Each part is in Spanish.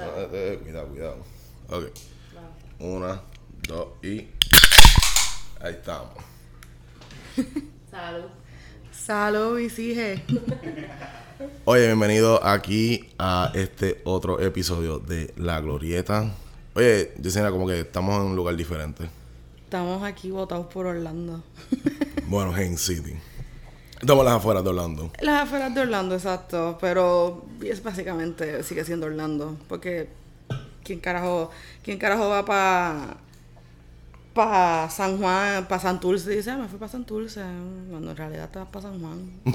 Eh, cuidado, cuidado. Ok. Una, dos y. Ahí estamos. Salud. Salud, Isige. Oye, bienvenido aquí a este otro episodio de La Glorieta. Oye, Yesenia, como que estamos en un lugar diferente. Estamos aquí votados por Orlando. Bueno, Hain City. Estamos las afueras de Orlando. Las afueras de Orlando, exacto. Pero es básicamente sigue siendo Orlando. Porque ¿quién carajo, quién carajo va para pa San Juan, para Santurce? Dice, ah, me fui para Santurce. Cuando en realidad vas para San Juan.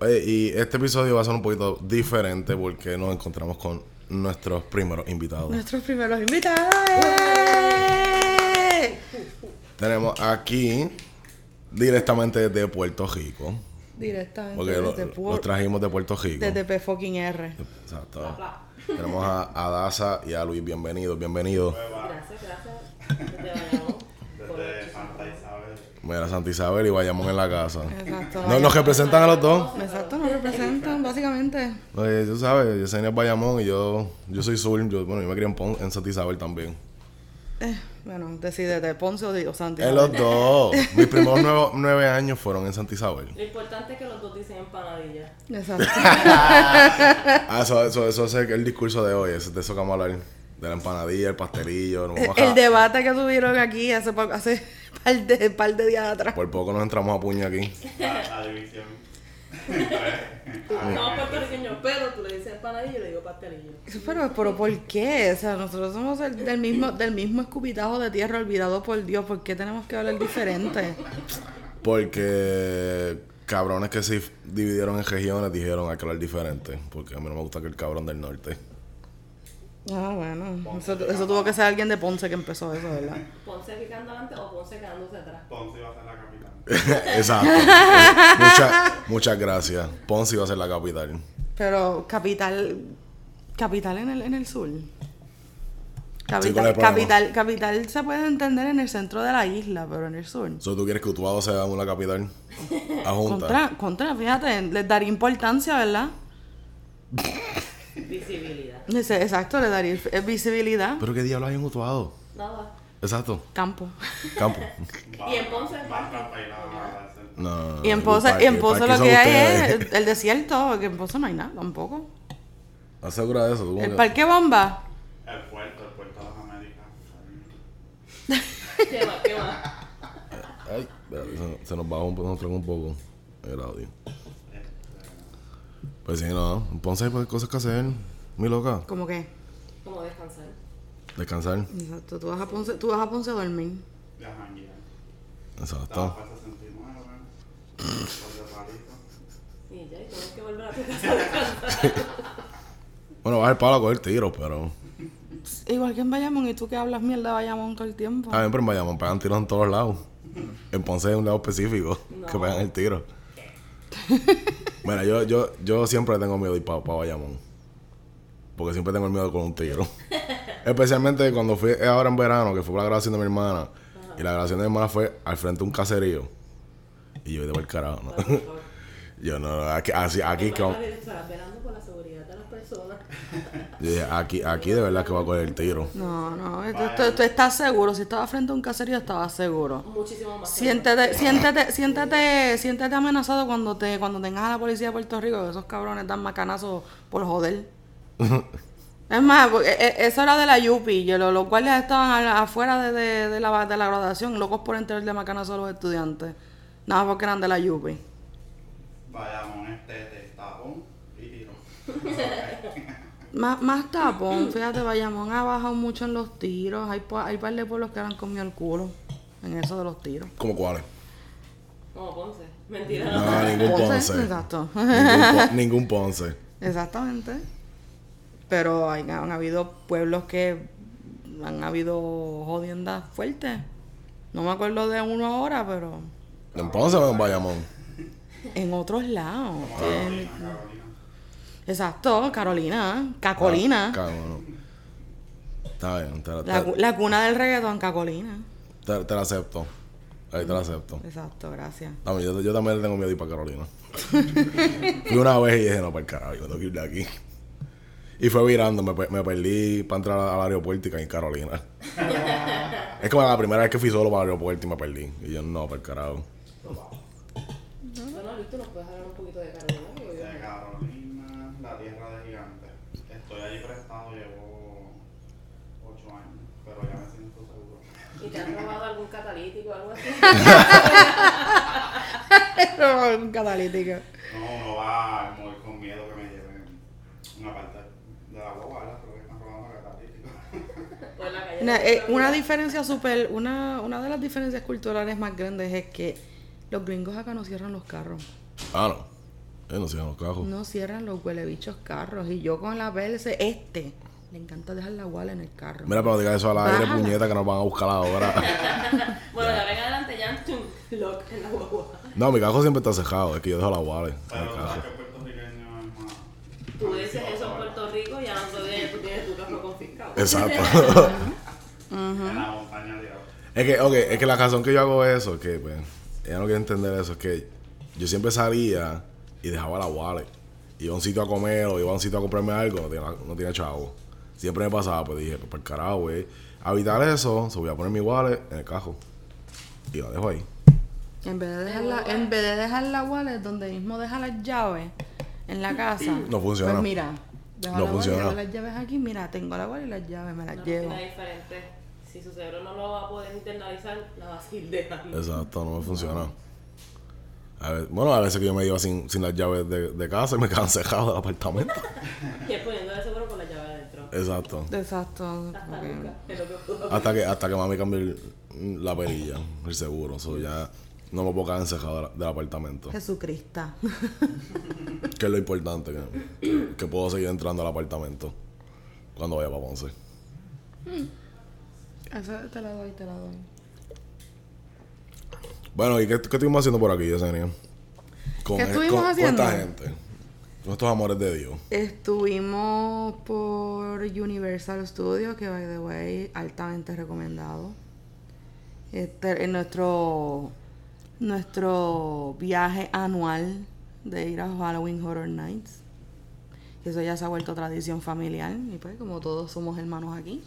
Oye, y este episodio va a ser un poquito diferente porque nos encontramos con nuestros primeros invitados. Nuestros primeros invitados. ¡eh! Tenemos aquí directamente desde Puerto Rico. Directamente Porque lo- desde, los trajimos de Puerto Rico. desde P fucking R. Exacto. Tenemos a, a Daza y a Luis. Bienvenidos, bienvenidos. Gracias, gracias. Desde Desde Santa Isabel. Mira, Santa Isabel y Bayamón en la casa. Exacto. ¿No, ¿Nos representan a los dos? Exacto, nos representan, básicamente. Oye, tú sabes, Yesenia es Bayamón y yo, yo soy Sur. Yo, bueno, yo me crié en, Pon- en Santa Isabel también. Eh, bueno, decídete, Ponce o Di- o Santi. En los dos. Mis primeros nueve, nueve años fueron en Santa Isabel. Lo importante es que los dos dicen empanadilla. Exacto. Ah, eso, eso, eso es el, el discurso de hoy. Es de eso que vamos a hablar. De la empanadilla, el pastelillo. nos vamos a- El debate que tuvieron aquí hace, hace par de, par de días atrás. Por poco nos entramos a puño aquí. La, la división. Puertorriqueños, pero tú le dices empanadilla y yo le digo pastelillo. Pero, pero ¿por qué? O sea, nosotros somos el- del mismo, del mismo escupitajo de tierra olvidado por Dios. ¿Por qué tenemos que hablar diferente? Porque cabrones que se dividieron en regiones dijeron hay que hablar diferente. Porque a mí no me gusta que el cabrón del norte. Ah, bueno. Eso, eso tuvo que ser alguien de Ponce que empezó eso, ¿verdad? Ponce picando adelante o Ponce quedándose atrás. Ponce iba a ser la capital. Exacto. Eh, muchas, muchas gracias. Ponce iba a ser la capital. Pero capital, capital en el, en el sur. Capital, capital, capital se puede entender en el centro de la isla, pero en el sur. So, ¿Tú quieres que Utuado sea una capital? Ajunta. Contra, contra, fíjate, les daría importancia, ¿verdad? Visibilidad. Exacto, le daría visibilidad. ¿Pero qué diablos hay en Utuado? Nada. Exacto. Campo. Campo. Y en Ponce. No, Y en parque- y en parque lo que hay es el desierto, porque en Ponce no hay nada tampoco. ¿Estás segura de eso? ¿Tú cómo El que- parque bomba. El puerto, el puerto de las Américas. ¿qué? ¿Qué más? Ay, se, se nos bajó un, nos trajo un poco el audio. Pues sí, no. En Ponce hay cosas que hacer. Mi loca. Como que, Como descansar. Descansar. exacto, tú vas a Ponce, tú vas a Ponce a dormir. Exacto. Estaba para 69. Por de palito. Y ya, y tienes que volver a tu casa a descansar. Bueno, vas al palo a coger tiros, pero. Igual que en Bayamón, y tú que hablas mierda de Bayamón todo el tiempo. Mí pero en Bayamón pegan tiros en todos lados. En Ponce hay un lado específico que pegan el tiro. Mira, yo, yo, yo siempre tengo miedo de ir para Bayamón. Porque siempre tengo el miedo con un tiro. Especialmente cuando fui ahora en verano, que fue para la grabación de mi hermana. Y la grabación de mi hermana fue al frente de un caserío. Y yo de el carajo, ¿no? yo no, aquí, así, aquí, que, Hermana, estarás velando por la seguridad de las personas. yo dije, aquí, aquí de verdad que va a coger el tiro. No, no, tú, tú- tú estás seguro. Si estabas frente a un caserío, estabas seguro. Muchísimo más. Siéntete, siéntete, siéntete, siéntete amenazado cuando te, cuando tengas a la policía de Puerto Rico, que esos cabrones dan macanazos por joder. Es más, eh, eh, eso era de la Yupi, los guardias estaban afuera de, de, de la, de la graduación, locos por enterarle macanazos a los estudiantes. Nada porque eran de la Yupi. Vayamos este de tapón y tiro. Más, más tapón, fíjate, Bayamón ha bajado mucho en los tiros. Hay, pa- hay par de pueblos que han comido el culo en eso de los tiros. ¿Cómo cuáles? Como Ponce. Mentira. No, ningún Ponce, Ponce. Exacto. Ningún, po- ningún Ponce. Exactamente. Pero hay- han habido pueblos que han habido jodiendas fuertes. No me acuerdo de uno ahora, pero ¿En Ponce o en Bayamón? en otros lados. Carolina, Que- Carolina. Exacto, Carolina, Cacolina. Cabrón. Está bien, te la, te- cuna del reggaetón, Cacolina. te- te la acepto. Ahí te la acepto. Exacto, gracias. No, yo, yo también le tengo miedo de ir para Carolina. Fui una vez y dije, no, para el carajo, yo tengo que ir de aquí. Y fue virando, me, me perdí para entrar al aeropuerto y caí en Carolina. es como la primera vez que fui solo para el aeropuerto y me perdí. Y yo, no, por carajo. Bueno, Víctor, nos puedes hablar un poquito de Carolina. De Carolina, la tierra de gigantes. Estoy allí prestado, llevo 8 años, pero ya me siento seguro. ¿Y te han robado algún catalítico o algo así? un catalítico. No, uno va a morir con miedo que me lleven una parte de la guagua, ¿verdad? Pero que están robando catalítico. O en la calle. Una, eh, una diferencia súper, una, una de las diferencias culturales más grandes es que los gringos acá no cierran los carros. Ah, no. Eh, no sigan los cajos. No cierran los huelebichos carros. Y yo con la PLC, este, le encanta dejar la guala en el carro. Mira, pero no digas eso al aire, Bájala. puñeta, que nos van a buscar ahora. Bueno, de ahora en adelante ya tum, lock en la guagua. no, mi cajo siempre está cejado. Es que yo dejo la wallet en Pero el tú. Tú dices eso en Puerto Rico y otro día tú tienes tu carro confiscado. Exacto. En la montaña tirado. es que, ok, es que la razón que yo hago eso, es que, pues, ella no quiere entender eso, es que yo siempre salía y dejaba la wallet. Iba a un sitio a comer o iba a un sitio a comprarme algo, no tenía, no tenía chavo. Siempre me pasaba, pues dije, pues por carajo, güey. Evitar eso, se voy a poner mi wallet en el cajo. Y la dejo ahí. En vez de dejar la, en vez de dejar la wallet donde mismo deja las llaves en la casa. No funciona. Pues mira, No la wallet, funciona. dejo las llaves aquí, mira, tengo la wallet y las llaves, me las Una llevo. diferente. Si su cerebro no lo va a poder internalizar, la va a seguir dejando. Exacto, no me funciona. A ver, bueno, a veces que yo me iba sin, sin las llaves de, de casa y me quedaban cejados del apartamento. Y es poniendo de seguro con la llave adentro. Exacto. Exacto. Hasta porque- nunca. Es lo que. Hasta que, hasta que mami cambió el- la perilla, el seguro. So ya no me puedo quedar encejado del, apartamento. Jesucristo. Que es lo importante, que, que puedo seguir entrando al apartamento cuando vaya para Ponce. Eso te la doy, te la doy. Bueno, ¿y qué, qué estuvimos haciendo por aquí, Yesenia? Con, ¿Qué e- estuvimos con- haciendo? con esta gente. Con estos amores de Dios. Estuvimos por Universal Studios, que by the way, altamente recomendado. Este es nuestro nuestro viaje anual de ir a Halloween Horror Nights. Eso ya se ha vuelto tradición familiar. Y pues, como todos somos hermanos aquí.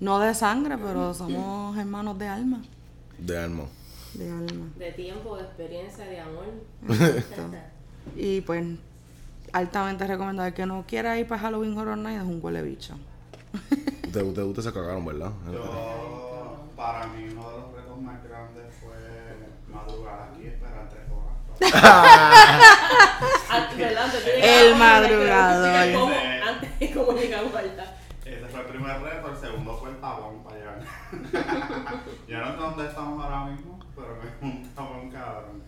No de sangre, pero somos hermanos de alma. De alma. De alma. De tiempo, de experiencia, de amor. Exacto. Y pues, altamente recomendado. El que no quiera ir para Halloween Horror Nights es un huele bicho. Ustedes usted, usted se cagaron, ¿verdad? Yo, para mí, uno de los retos más grandes fue madrugar aquí y esperar tres horas. De El madrugador. ¿Cómo? Antes de cómo llegamos allá. Ese fue el primer reto, el segundo fue el tapón para llegar. Sé dónde estamos ahora mismo, pero me un tapón cabrón.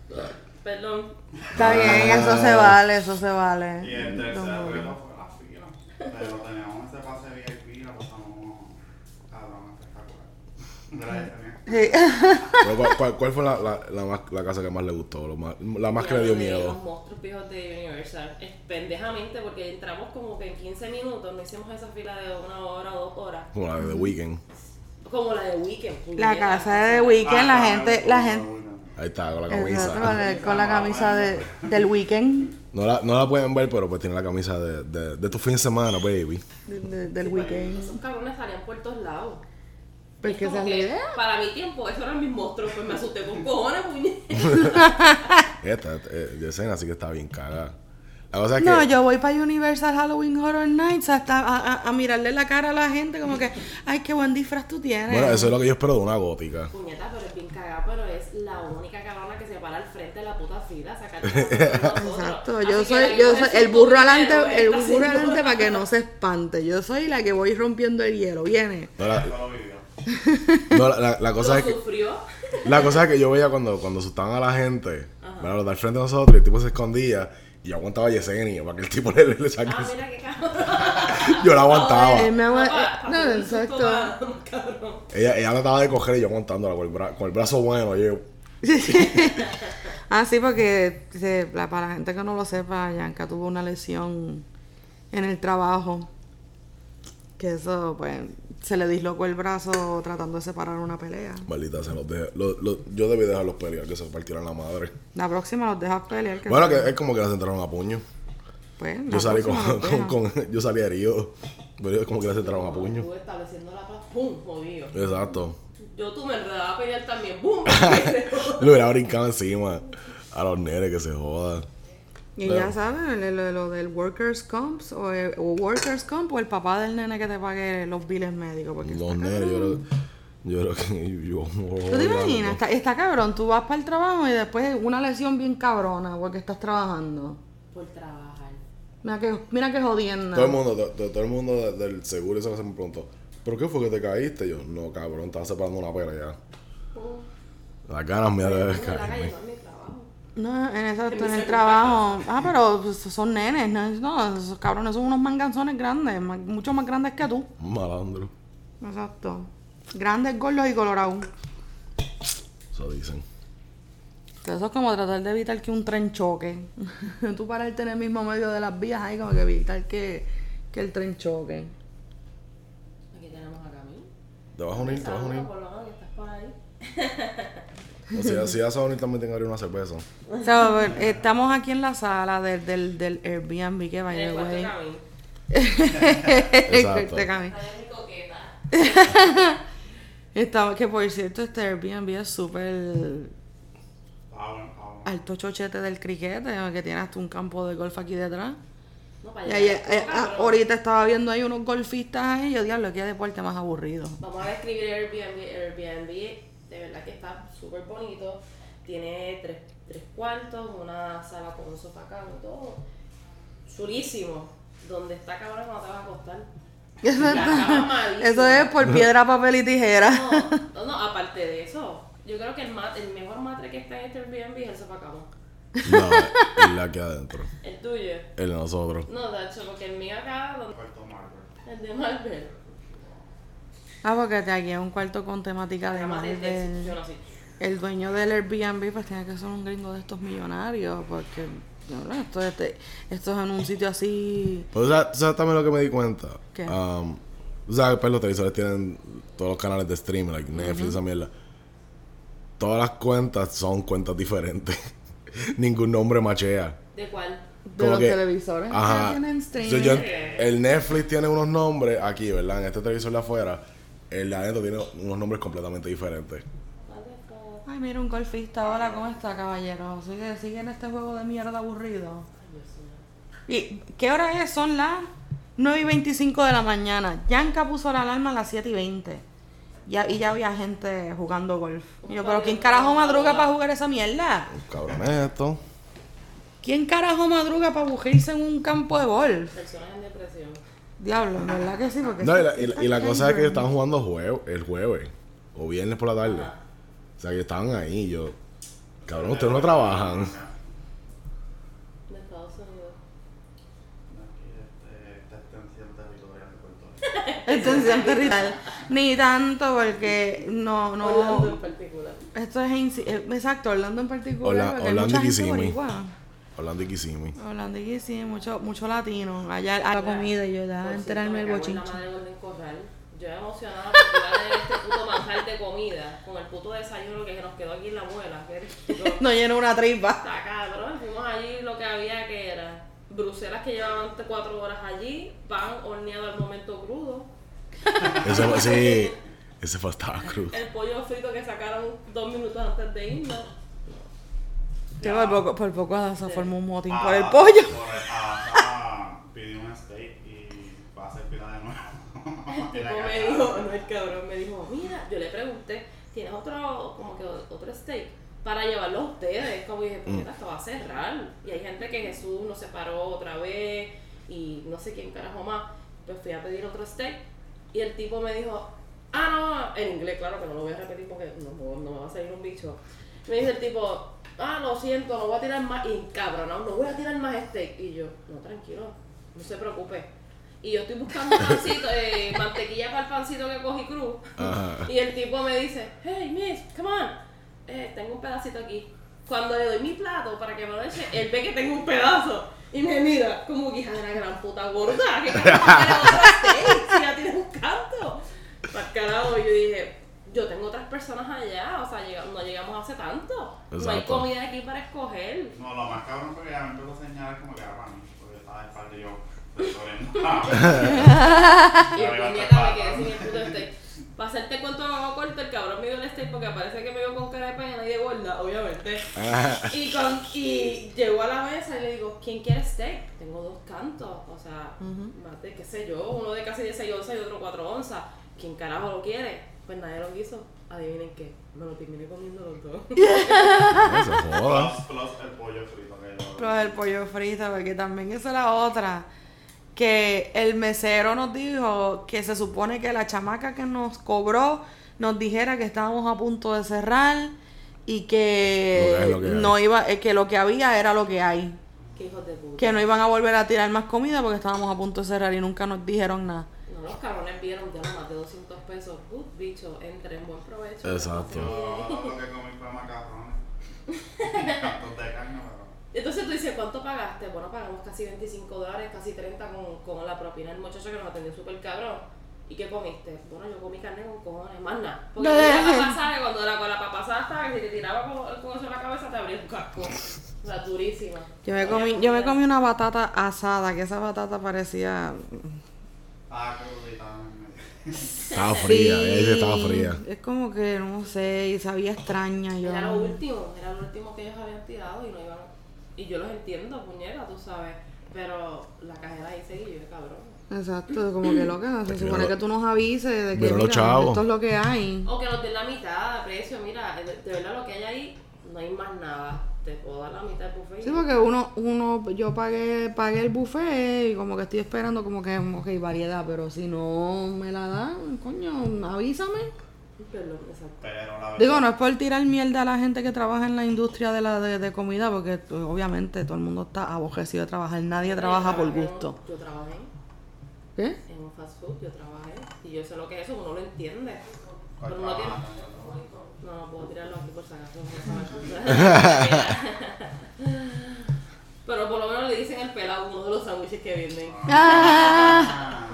Perdón. Está bien, eso se vale, eso se vale. Y el tercer reto fue la fila. Pero teníamos ese pase VIP y la pasamos cabrón espectacular. Gracias. Sí. Pero ¿Cuál, cuál, cuál fue la, la, la, más, la casa que más le gustó? Lo más- la más que le dio Los miedo. monstruos viejos de Universal. Es pendejamente porque entramos como que en 15 minutos, no hicimos esa fila de una hora o dos horas. Como la de The Weeknd. Como la de Weekend. La casa de The Weeknd, la Ah, gente, la gente. Ahí está, con la Exacto, con, camisa. el- con la camisa de, del weekend. No la, no la pueden ver, pero pues tiene la camisa de, de, de tu fin de semana, baby. de- de- del Esos weekend. cabrones salían por todos lados. Pues Es que como esa es la que, idea. Para mi tiempo, esos eran mis monstruos, pues me asusté con cojones, puñeta. Esta, eh, Yesenia, así que está bien cagada. No, yo voy para Universal Halloween Horror Nights hasta a, a- a mirarle la cara a la gente como que, ay, qué buen disfraz tú tienes. Bueno, eso es lo que yo espero de una gótica. Puñeta, pero es bien cagada, pero es la única cabrona que se para al frente de la puta fila sacar. Exacto, yo soy, yo soy el burro adelante, el burro señora. adelante para que no se espante. Yo soy la que voy rompiendo el hielo, viene. No, la, no, la, la- la cosa Lo es que. sufrió. La cosa es que yo veía cuando, cuando asustaban a la gente, ¿verdad? los del frente de nosotros, y el tipo se escondía yo aguantaba a Yesenia para que el tipo le, le saque. Ah, mira qué cabrón. yo la aguantaba. Él me agua- Pa- eh, no, exacto. cabrón. Ella, ella trataba de coger y yo aguantándola con el, bra- con el brazo bueno. Yo, Ah, sí, porque se- la- para la gente que no lo sepa, Yanka tuvo una lesión en el trabajo. Que eso, pues, se le dislocó el brazo tratando de separar una pelea. maldita, se los. Lo- lo- yo debí dejarlos pelear, que se partieran la madre. La próxima los dejas pelear. Que Bueno, se- que es como que las entraron a puño. Pues, Yo salí con, deja. Yo salí herido. Pero yo como que se trabajo a puño. Estableciendo la paz, ¡pum! Jodido. Exacto. Yo tú me enredaba a pelear también, ¡pum! Le hubiera brincado encima a los nenes que se jodan. Y ya saben, lo, lo- lo del workers comp o, el- o workers comp o el papá del nene que te pague los biles médicos. Porque Los está nenes, yo yo creo que yo... ¿Tú te imaginas? Está, está cabrón, tú vas para el trabajo y después una lesión bien cabrona porque estás trabajando. Por trabajar. Mira que, mira que jodienda. Todo el mundo, to- to- todo el mundo de- del seguro y eso se me preguntó, ¿pero qué fue que te caíste? Yo, no, cabrón, estaba separando una pera ya. ¡Pum! Las ganas mías de caerme. No en, exacto, En el trabajo. Ah, pero pues, son nenes, no, no, esos cabrones son unos manganzones grandes, más- mucho más grandes que tú. Malandro. Exacto. Grandes, gordos y colorados. Eso dicen. Que Eso es como tratar de evitar que un tren choque. tú pararte en el mismo medio de las vías ahí como que evitar que, que el tren choque. Aquí tenemos a Camille. ¿Te vas a unir? ¿Te vas a unir? Por lo menos que estás por ahí. O sea, si vas a unir también tengo una cerveza. O sea, a ver, estamos aquí en la sala del, del, del Airbnb que way. Camille. Exacto. Este. Estamos, que por cierto, este Airbnb es súper alto chochete del criquete, que tiene hasta un campo de golf aquí detrás. No, para Y allá. ahí, eh, ah, ahorita estaba viendo ahí unos golfistas ahí, yo diablo, qué deporte más aburrido. Vamos a describir Airbnb. Airbnb, de verdad que está súper bonito. Tiene tres, tres cuartos, una sala con un sofá cama y todo. Chulísimo. Donde está cabrón no te vas a acostar. Eso es, por piedra, papel y tijera. No, no, no, aparte de eso, yo creo que el, ma- el mejor matre que está en este Airbnb es el sofá cama. No, es la que adentro. El tuyo. El de nosotros. No, de hecho, porque el mío acá, donde- el de Marvel. Ah, porque te aquí es un cuarto con temática de sé. El dueño del Airbnb pues tiene que ser un gringo de estos millonarios, porque no, esto, este- esto es en un sitio así... Pues, o sea, ¿tú sabes también lo que me di cuenta? ¿Qué? Um, o sea, pues los televisores tienen todos los canales de streaming, like Netflix, esa mierda. Todas las cuentas son cuentas diferentes. Ningún nombre machea. ¿De cuál? De Como los que- televisores Ajá. tienen streaming. yo- el Netflix tiene unos nombres aquí, ¿verdad? En este televisor de afuera. El de adentro tiene unos nombres completamente diferentes. Ay, mira un golfista. Hola, ¿cómo está, caballero? ¿Sigue, sigue en este juego de mierda aburrido? ¿Y qué hora es? Son las 9 y 25 de la mañana. Yanka puso la alarma a las 7 y 20. Ya, y ya había gente jugando golf. Y yo, ¿pero quién carajo madruga para jugar esa mierda? Cabrón, esto. ¿Quién carajo madruga para bujirse en un campo de golf? Personas en depresión. Diablo, ¿verdad que sí? Porque No, y la, y la- y cosa es que cabrón. estaban jugando jue- el jueves o viernes por la tarde. O sea, que estaban ahí. Yo, cabrón, ustedes no trabajan. De Estados Unidos. Aquí, esta extensión territorial. Ni tanto porque no, Orlando en no. particular. Esto es exacto, Orlando en particular. Hay Orlando mucha y Orlando y Kissimmee. Orlando y Kissimmee, mucho, mucho latino. Allá a la comida y yo ya Por enterarme de Golden Corral. Yo emocionada a tener este puto manjar de comida con el puto desayuno que nos quedó aquí en la muela. No lleno una tripa. Está cabrón. Fuimos allí lo que había que era bruselas que llevaban cuatro horas allí, pan horneado al momento crudo, Ese fue, sí, ese fue estaba cruz. el pollo frito que sacaron dos minutos antes de irnos. Por poco, por poco se formó un motín Ah, por el pollo. Por el, ah, ah, pidió un steak y va a hacer pila de nuevo. El tipo me dijo, no el cabrón, me dijo, mira, yo le pregunté, ¿tienes otro, como que otro steak? Para llevarlo a ustedes, como dije, pues esto va a cerrar. Y hay gente que Jesús nos separó otra vez y no sé quién carajo más. Pues fui a pedir otro steak y el tipo me dijo, ah, no, en inglés, claro que no lo voy a repetir porque no, no- no me va a salir un bicho. Me dice el tipo, ah, lo siento, no voy a tirar más, y cabrón, no, no voy a tirar más steak. Y yo, no, tranquilo, no se preocupe. Y yo estoy buscando pancito, eh, mantequilla para el pancito que cogí cruz. Ajá. Y el tipo me dice, hey, miss, come on. Eh, tengo un pedacito aquí. Cuando le doy mi plato para que me lo eche, él ve que tengo un pedazo. Y me mira como que hija de la gran puta gorda. ¿Qué carajo quiere otro steak? Si ya tienes un canto. Para carajo, yo dije, yo tengo otras personas allá. O sea, llega- no llegamos hace tanto. No hay comida aquí para escoger. No, lo más cabrón fue que ya me empezó a señalar como que era para mí. Porque estaba de espalda y yo, corriendo. Y Arriba puñeta, me quedé el sin el puto steak. Para hacerte cuento de mamá corto, el cabrón me dio el steak porque parece que me vio con cara de pena y de gorda, obviamente. Y, con, y llegó a la mesa y le digo, ¿quién quiere steak? Tengo dos cantos, o sea, más de qué sé yo, uno de casi 16 onzas y otro 4 onzas. ¿Quién carajo lo quiere? Pues nadie lo quiso. Adivinen qué, me lo terminé comiendo los dos. Eso joda. Plus, plus el pollo frito que yo. Pero el pollo frito, porque también esa es la otra. Que el mesero nos dijo que se supone que la chamaca que nos cobró nos dijera que estábamos a punto de cerrar y que, Lo que es lo que hay. no iba, eh, que lo que había era lo que hay. Qué hijos de puta. Que no iban a volver a tirar más comida porque estábamos a punto de cerrar y nunca nos dijeron nada. No, los cabrones vieron ya más de 200 pesos. Good bicho, entre en buen provecho. Exacto. Yo lo que comí fue macarrones. De carne. Entonces tú dices, ¿cuánto pagaste? Bueno, pagamos casi 25 dólares, casi 30 con, con la propina del muchacho que nos atendió súper cabrón. ¿Y qué comiste? Bueno, yo comí carne con cojones, más nada. Porque la papa sabe, cuando la, con la papa asada estaba, que si te tiraba con, con eso en la cabeza te abría un casco. O sea, durísima. Yo me comí, yo me comí una batata asada, que esa batata parecía... Ah, crudita. Estaba fría, ella que estaba fría. Es como que, no sé, y sabía extraña. Yo, Era lo último, era lo último que ellos habían tirado y no iban. Y yo los entiendo, puñeta, tú sabes. Pero la cajera ahí seguía yo, cabrón. Exacto, como que loca, se supone lo- que tú nos avises de que mira, esto es lo que hay. O que nos den la mitad de precio, mira, de verdad lo que hay ahí, no hay más nada. Te puedo dar la mitad del buffet. Sí, porque uno, uno, yo pagué, pagué el buffet y como que estoy esperando como que, ok, variedad, pero si no me la dan, coño, avísame. Perdón, exacto. Pero la verdad. Digo, no es por tirar mierda a la gente que trabaja en la industria de la de, de comida, porque pues, obviamente todo el mundo está aborrecido de trabajar, nadie trabaja por en- gusto. Yo trabajé ¿Qué? en un fast food, yo trabajé. Y yo sé lo que es eso, uno lo entiende. ¿Cuál Pero tiene. No, no puedo tirarlo aquí por. Pero por lo menos le dicen el pelado a uno de los sándwiches que venden. Ah,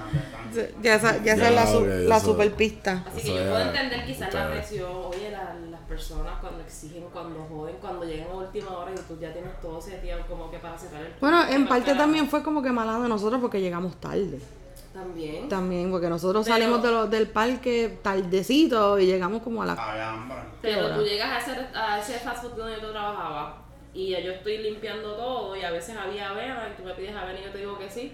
ya esa, ya esa es la, su- ok, la super pista. Así que yo puedo entender quizás la presión, oye, la- las personas cuando exigen, cuando joden, cuando llegan a última hora y tú ya tienes todo ese tiempo como que para cerrar el Bueno, en parte también fue como que mala de nosotros porque llegamos tarde. También. También, porque nosotros Pero- salimos de lo- del parque tardecito y llegamos como a la... Pero hora? tú llegas a ese, a ese fast food donde yo trabajaba y ya yo estoy limpiando todo y a veces había avena y tú me pides avena y yo te digo que sí,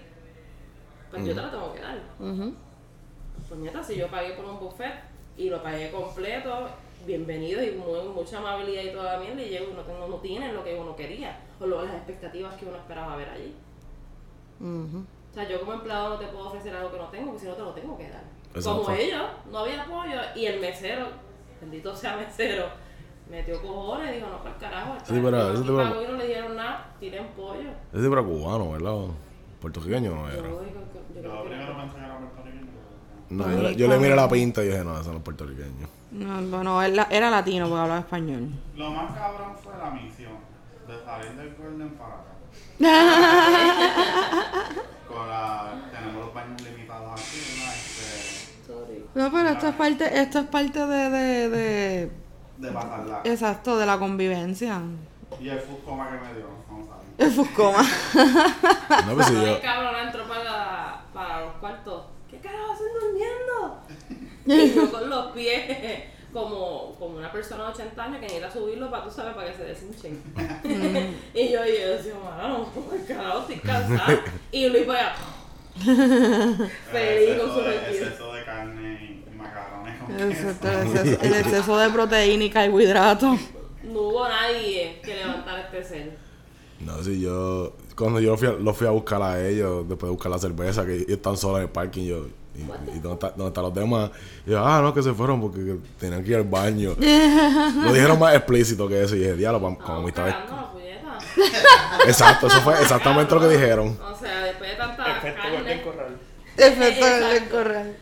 pues yo te la tengo que dar. Ujú. Pues neta, si yo pagué por un buffet y lo pagué completo, bienvenido y muy, mucha amabilidad y toda la mierda y llego y no, tengo, no tienen lo que uno quería o lo- las expectativas que uno esperaba ver allí. Ujú. O sea, yo como empleado no te puedo ofrecer algo que no tengo, porque si no te lo tengo que dar. Exacto. Como ellos, no había apoyo y el mesero, bendito sea mesero, metió cojones y dijo, no, para el carajo. Eso pago y no le dijeron nada, tiren pollo. Ese era cubano, ¿verdad? Puertorriqueño no era. yo- yo primero puertorriqueño. No, le- yo le miré la pinta y dije, no, ese no es puertorriqueño. No, bueno, él la- era latino porque hablaba español. Lo más cabrón fue la misión de salir del Golden para acá. Con la, tenemos los baños limitados aquí, ¿no? Este, Sorry. No, pero esto es parte, esto es parte de, de, de- de pasarla. exacto, de la convivencia. Y el food coma que me dio, vamos a ver. El Fuscoma. No, pues si yo. cabrón, entró para, la- para los cuartos. ¿Qué carajo hacen durmiendo? y yo con los pies como, como una persona de 80 años que necesita subirlo para tú sabes para que se deshinchen. y yo, y yo decía, mano, el carajo estoy cansada. y Luis allá. Feliz con su retiro. exceso de carne macarrones con El queso. exceso, el exceso- el exceso de proteína y carbohidratos. No hubo nadie que levantara este ser. No, si yo. Cuando yo fui a- los fui a buscar a ellos, después de buscar la cerveza, que ellos están solos en el parking, yo. ¿Y, y dónde, está- dónde están los demás? Y yo, ah, no, que se fueron porque tenían que ir al baño. Lo dijeron más explícito que eso. Y dije, diablo, pa- como la puñeta. Exacto, eso fue exactamente lo que dijeron. O sea, después de tanta Efecto carne. Corral. Efecto Exacto. del corral.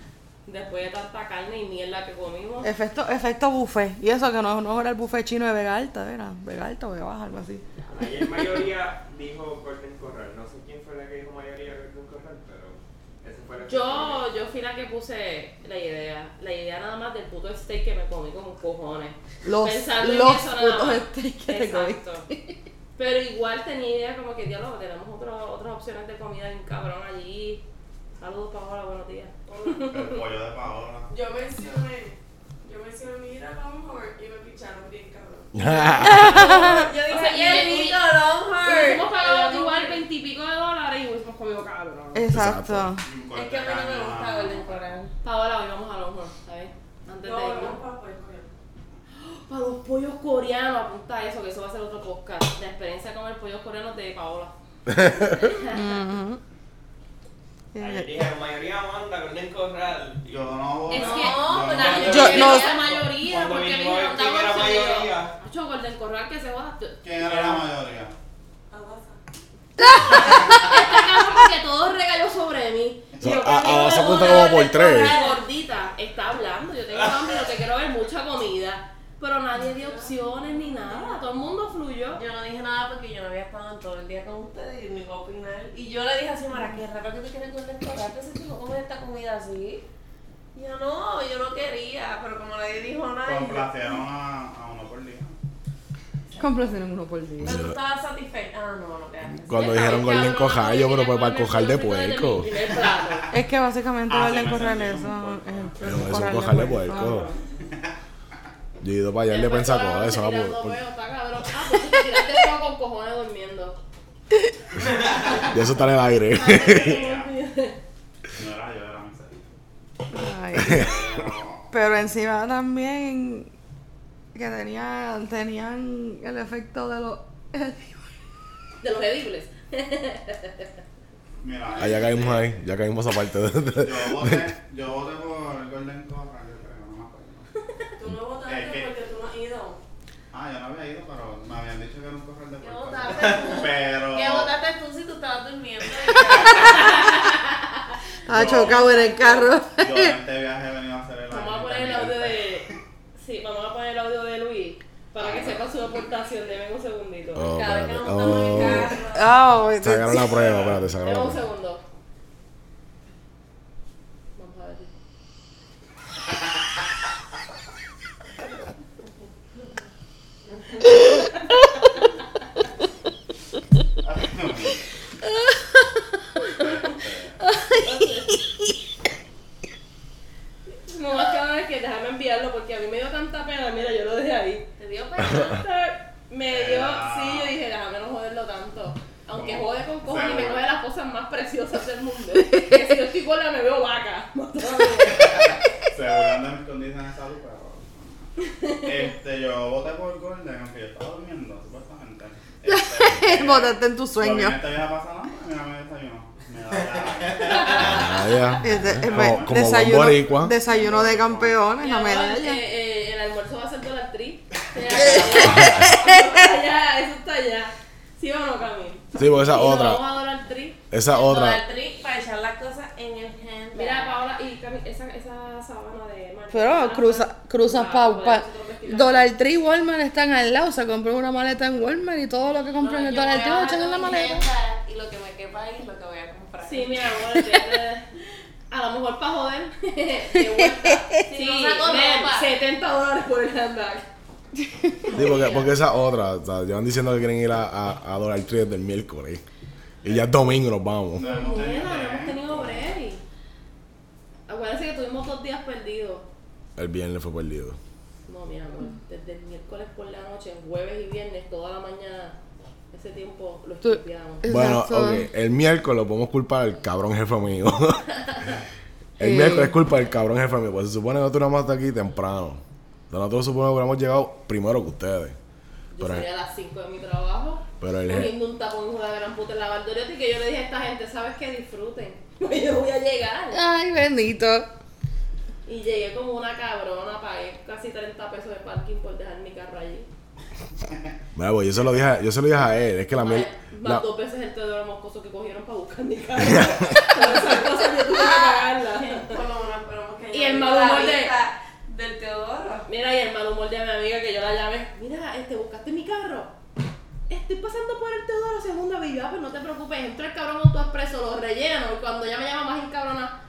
Después de tanta carne y mierda que comimos. Efecto, efecto buffet. Y eso que no, no era el buffet chino de Vega Alta, era Vega Alta o Vega Baja, algo así. Ayer mayoría dijo Golden Corral. No sé quién fue la que dijo mayoría Golden Corral, pero esa fue la que Yo, yo fui la que puse la idea. La idea nada más del puto steak que me comí con cojones. Los- Pensando en los eso nada putos más. steaks que te Exacto. Pero igual tenía idea como que, diablo, tenemos otro- otras opciones de comida bien cabrón allí. Saludos, Paola, buenos días. El pollo de Paola. Yo mencioné, yo mencioné, mira, Longhorn, y me picharon bien cabrón. Yo dije, y- rico, Longhorn. Hubiésemos pagado igual veintipico de dólares y hubiésemos comido cabrón. Exacto. Es que a mí no me gusta Golden. Coral. Paola, hoy vamos a Longhorn, ¿sabes? Antes No, de no, para. Para los pollos coreanos, apunta eso, que eso va a ser otro podcast. La experiencia de comer pollos coreanos de Paola. Ujú. Ayer dije, la mayoría manda Golden Corral. Yo no voy Es a- que No, no- yo- Yo no- la mayoría, Cuando porque dijeron, ¿quién era mayoría? Acho, Golden Corral que se joda. ¿Quién era la mayoría? Aguasa. porque todo regaló sobre mí. Yo, a- a- "Coño, vas a no, contar no, como por tres". La gordita está hablando, yo tengo hambre, lo que quiero ver mucha comida. Pero nadie dio opciones ni nada, todo el mundo fluyó. Yo no dije nada porque yo no había estado en todo el día con ustedes y ni iba a opinar. Y yo le dije así, Mara, qué raro que tú quieres Golden Coral, que ese tipo come esta comida así. Y yo no, yo no quería, pero como nadie dijo nada. yo- Complacieron a, a uno por día. Complacieron uno por día. Pero tú estabas satisfecha. Ah, no, no quedaste. Cuando dijeron Golden Cojallo, no pero pues para cojal de puerco. Es que básicamente Ah, Golden Corral eso un es un cojal de puerco. Yo he ido para allá y le con noche eso, tirando por-. Ah, pues te tiraste todo con cojones durmiendo. y eso está en el aire. No era yo, era. Ay. Pero Pero encima también que tenían, tenían el efecto de los... De los edibles. Mira, Allá caímos ahí, ya caímos esa parte. yo voté, yo voté por el Golden yo creo, no me acuerdo. Tú no votaste Es que- porque tú no has ido. Ah, yo no había ido, pero me habían dicho que era un corral de ¿Qué votaste tú? Pero. ¿Qué votaste tú si tú estabas durmiendo? Estaba chocado en el carro. Yo en este viaje he venido a hacer el Vamos a poner el audio de. Sí, vamos a poner el audio de Luis para que sepa su aportación. Deme un segundito. Oh, Cada vez que nos montamos en el Oh. carro. Oh, Sacaron la prueba, espérate, sacaron Deme la un prueba. segundo. Vamos a ver. No, más que nada es que déjame enviarlo porque a mí me dio tanta pena. Mira, yo lo dejé ahí. ¿Te dio pena? Me dio, sí, yo dije, déjame no joderlo tanto. Aunque jode con cojones y me coge las cosas más preciosas del mundo. Que si yo estoy gorda me veo vaca. Se de mis condiciones de salud, pero. Este, yo voté por Golden, aunque yo estaba durmiendo, supuestamente. Este, Botaste en tu sueño. que este viaje pasa nada, mira, me desayuno. Me da Ah, ya. Este, eh, Como- como desayuno, buen boricua. desayuno de campeones, Mi la medalla. eh, eh, el almuerzo va a ser Dollar Tree. Eso está allá, eso está allá. ¿Sí o no, Cami? Sí, porque esa Y nos otra, Vamos a Dollar Tree. esa otra. Dollar Tree para echar las cosas en el hand. Mira, Paola, y Cami, esa, esa sábana de marca. Pero cruza, cruzas Ah, pa, podemos pa- nosotros investigar. Dollar Tree y Walmart están al lado. Se compró una maleta en Walmart y todo lo que compré en el Dollar Tree lo echan en la maleta. Y lo que me quepa ahí es lo que voy a comprar. Sí, mi amor, fíjate. A lo mejor para joder. De vuelta. Sí, no saco ven, ropa. 70 dólares por el handbag. Sí, porque, porque esa otra, o sea, llevan diciendo que quieren ir a, a, a Dollar Tree desde el miércoles. Y ya es domingo nos vamos. No hemos tenido Mira, no hemos tenido break. Acuérdense que tuvimos dos días perdidos. El viernes fue perdido. No, mi amor, desde el miércoles por la noche, jueves y viernes, toda la mañana, ese tiempo lo estudiamos. Bueno, Exacto. ok, el miércoles lo podemos culpar al cabrón jefe mío. el Eh. miércoles es culpa del cabrón jefe mío, pues se supone que nosotros vamos hasta aquí temprano. Nosotros suponemos que hemos llegado primero que ustedes. Yo Pero, salí a las 5 de mi trabajo, pero el cogiendo un tapón hijo de gran puta en la Valdoriotti, que yo le dije a esta gente, ¿sabes qué? Disfruten. Yo voy a llegar. Ay, bendito. Y llegué como una cabrona, pagué casi 30 pesos de parking por dejar mi carro allí. Mira, pues yo se lo dije, a- yo se lo dije a él, es que la miel... más la- dos veces el Teodoro Moscoso que cogieron para buscar mi carro. Esas cosas yo tuve que pagarlas. Y el mal humor de- del Teodoro. Mira, y el mal humor de mi amiga que yo la llamé. Mira, este, buscaste mi carro. Estoy pasando por el Teodoro segunda villa. Ah, pues no te preocupes, entra el cabrón autoexpreso, lo relleno. Y cuando ella me llama más encabrona.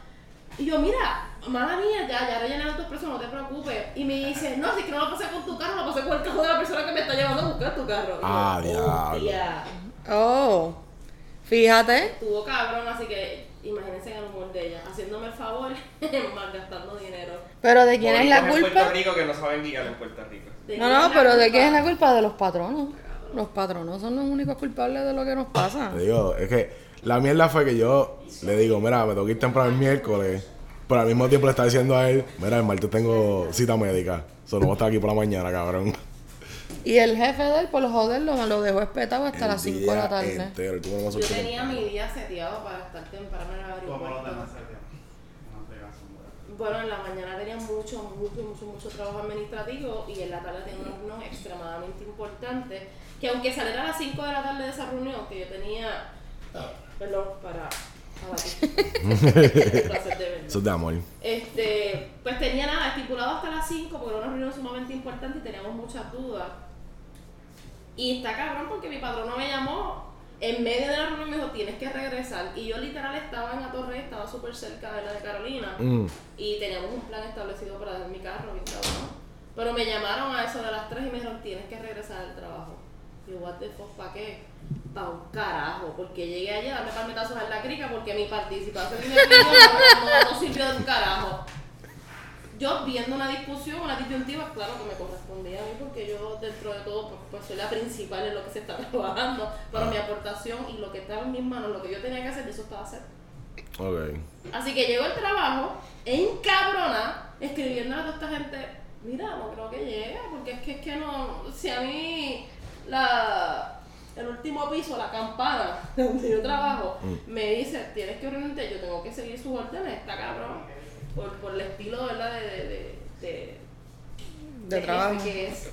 Y yo, mira, mala mía, ya, ya rellenaron tu expreso, no te preocupes. Y me dice, no, si es que no lo pasé con tu carro, lo pasé con el carro de la persona que me está llevando a buscar tu carro. Ah, diablo. Oh, fíjate. Estuvo cabrón, así que imagínense el humor de ella, haciéndome el favor, malgastando dinero. Pero ¿de quién es la en culpa? Puerto Rico que no saben guiar en Puerto Rico. ¿De No, pero ¿de quién es la culpa? De los patronos. Los patronos son los únicos culpables de lo que nos pasa. Te digo, es que la mierda fue que yo le digo, mira, me tengo que ir temprano el miércoles. Pero al mismo tiempo le está diciendo a él, mira, el martes tengo cita médica. Solo voy a estar aquí por la mañana, cabrón. Y el jefe de él, por joderlo, me lo dejó espetado hasta El las 5 de la tarde. entero, no Yo tenía temprano. mi día seteado para estar temprano en el ¿Cómo lo aeropuerto. Bueno, en la mañana tenía mucho, mucho, mucho, mucho trabajo administrativo y en la tarde tenía una reunión extremadamente importante. Que aunque saliera a las 5 de la tarde de esa reunión, que yo tenía. Perdón, para. Eso es de amor. Este, pues tenía nada estipulado hasta las 5 porque era una reunión sumamente importante y teníamos muchas dudas. Y está cabrón porque mi patrono me llamó en medio de la reunión y me dijo, tienes que regresar. Y yo literal estaba en la torre, estaba súper cerca de la de Carolina Mm. y teníamos un plan establecido para dejar mi carro, bien cabrón. Pero me llamaron a eso de las 3 y me dijeron, tienes que regresar al trabajo. Y yo, what the fuck, ¿para qué? Para un carajo, porque llegué allá a darme palmetazos en la crica porque mi participación en el video no, no- no sirvió de un carajo. Yo viendo una discusión, una disyuntiva, claro que me correspondía a mí porque yo dentro de todo pues, pues, soy la principal en lo que se está trabajando, pero Ah. mi aportación y lo que estaba en mis manos, lo que yo tenía que hacer, eso estaba hacer. Ok. Así que llegó el trabajo, encabrona, escribiendo a toda esta gente, mira, no creo que llegue, porque es que es que no, si a mí la el último piso, la campana donde yo trabajo, me dice, tienes que reunirte, yo tengo que seguir sus órdenes, está cabrón, por, por el estilo, ¿verdad? de, de, de, de De trabajo. que es.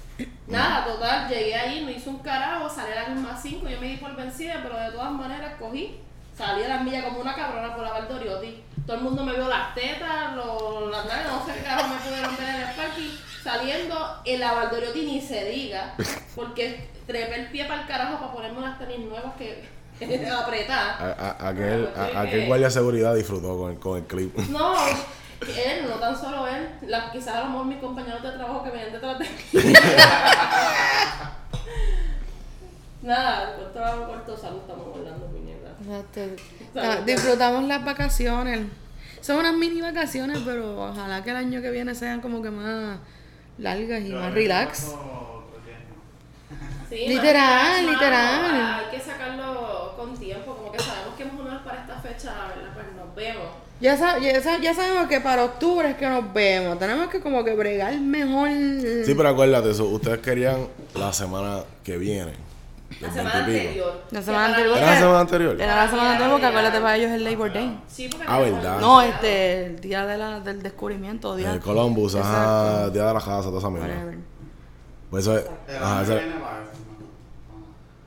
Nada, total, llegué ahí, no hice un carajo, salí a las más 5, yo me di por vencida, pero de todas maneras cogí, salí a las millas como una cabrona por la Valdoriotti. Todo el mundo me vio las tetas, los, las nalgas, no sé qué carajo me pudieron ver en el parking. Saliendo en la Valdoriotti ni se diga, porque trepé el pie para el carajo para ponerme unas tenis nuevas que apretar. A- a- aquel, a- aquel guardia de seguridad disfrutó con el, con el clip. No, él, no tan solo él, la- quizás a lo mejor mis compañeros de trabajo que venían detrás de mí. Nada, corto hago corto salud, estamos hablando, puñeta. Exacto. Ah, Disfrutamos las vacaciones. Son unas mini vacaciones, pero ojalá que el año que viene sean como que más largas y más el relax. paso Literal, literal. Hay que sacarlo con tiempo, como que sabemos que más o menos para esta fecha, ¿verdad? Pues nos vemos. Ya, sa- ya, sa- ya sabemos que para octubre es que nos vemos. Tenemos que como que bregar mejor. Sí, pero acuérdate, eso, ustedes querían la semana que viene. La semana 20 y pico. anterior. La semana anterior. ¿Era la semana anterior? Era la semana anterior porque acuérdate para ellos es el Labor Day. Sí, porque Ah, ¿verdad? No, este, el día de la, del descubrimiento. Día, El Columbus, ajá. Día de la Casa, toda esa mierda. Pues eso es. Ajá, eso que es-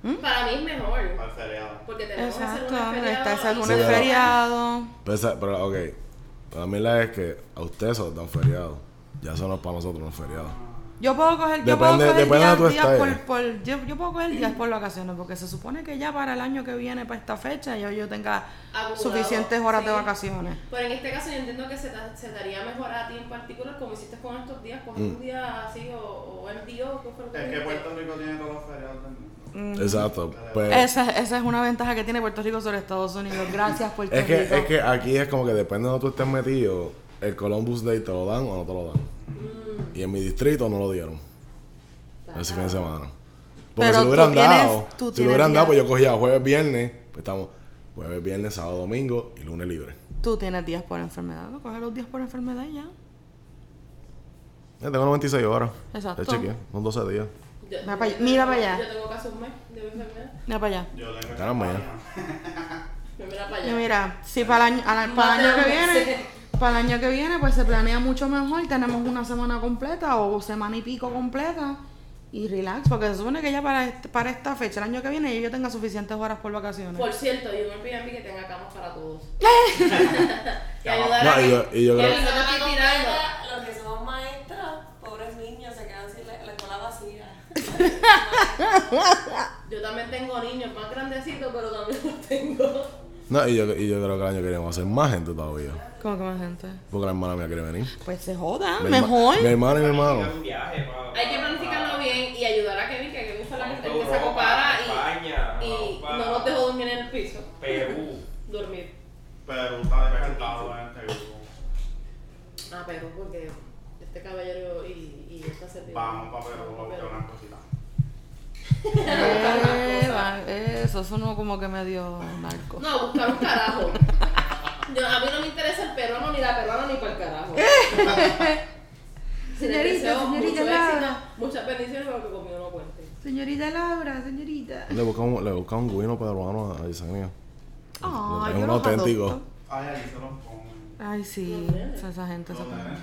¿no? Para mí es mejor. Para el feriado. Porque tenemos Exacto, lunes feriado. está ese y- lunes Sí, pero- feriado. Pero, esa- pero, ok. La es que a ustedes se les dan feriado. Ya eso no es para nosotros un feriado. Yo puedo coger, yo puedo coger días, días por, por- yo, yo puedo coger días por vacaciones porque se supone que ya para el año que viene, para esta fecha, yo, yo tenga suficientes horas de vacaciones. Pero en este caso yo entiendo que se, se daría mejor a ti en particular, como hiciste con estos días, coger un día así o, o MDO, ¿qué fue lo que Es que? Puerto Rico tiene todos los feriados mundo. Mm. Exacto. Pues, Esa, esa es una ventaja que tiene Puerto Rico sobre Estados Unidos. Gracias, Puerto es, que, Rico. es que aquí es como que depende de donde tú estés metido, el Columbus Day te lo dan o no te lo dan. Mm. Y en mi distrito no lo dieron. Ese fin de semana. Porque Pero si lo hubieran tú tienes- dado, tú si lo hubieran dado, pues yo cogía jueves, viernes, pues estamos jueves, viernes, sábado, domingo y lunes libre. Tú tienes días por enfermedad. ¿no? Coge los días por enfermedad y ya. Ya tengo 96 horas. Exacto. Ya chequeé, son 12 días. Yo- Mira pa' allá- mira pa' allá. Yo tengo casi un mes de mi enfermedad. Mira para allá. Yo tengo Caramba, ya. Yo mira para Y allá. mira, si para el año, al- para el año que viene, para el año que viene, pues se planea mucho mejor. Tenemos una semana completa o semana y pico completa. Y relax, porque se supone que ya para, este- para esta fecha, el año que viene, yo tenga suficientes horas por vacaciones. Por cierto, yo me pido a mí que tenga camas para todos. y ayudar No, a y que- yo- y yo que creo- tirando. Los que somos maestros, pobres niños, se quedan sin la, la escuela vacía. Yo también tengo niños más grandecitos, pero también los tengo. No, y yo, y yo creo que el año que viene vamos a ser más gente todavía. ¿Cómo que más gente? Porque la hermana mía quiere venir. Pues se joda, Mi mejor. Mi hermano y mi hermano. Hay que planificarlo bien y ayudar a Kevin, que Kevin fue la que, se acopara España, y, no nos dejó dormir en el piso. Perú. Dormir. Pero está despertado en grupo. Ah, pero porque este caballero y, y esta servidora. Vamos para Perú a buscar unas cositas. Eh, eso sonó como que medio narco. No, buscar un carajo. Yo, a mí no me interesa el peruano ni la peruana ni para el carajo. Les Señorita, deseo señorita mucho Laura. éxito, muchas bendiciones, pero que conmigo no cuente. Señorita Laura, señorita. Le buscamos, le buscamos un guino peruano a Yesenia. Ay, es yo un los auténtico. adopto. Ay, ahí se los ponen. Ay, sí. Esa, esa gente se Los pone. nenes.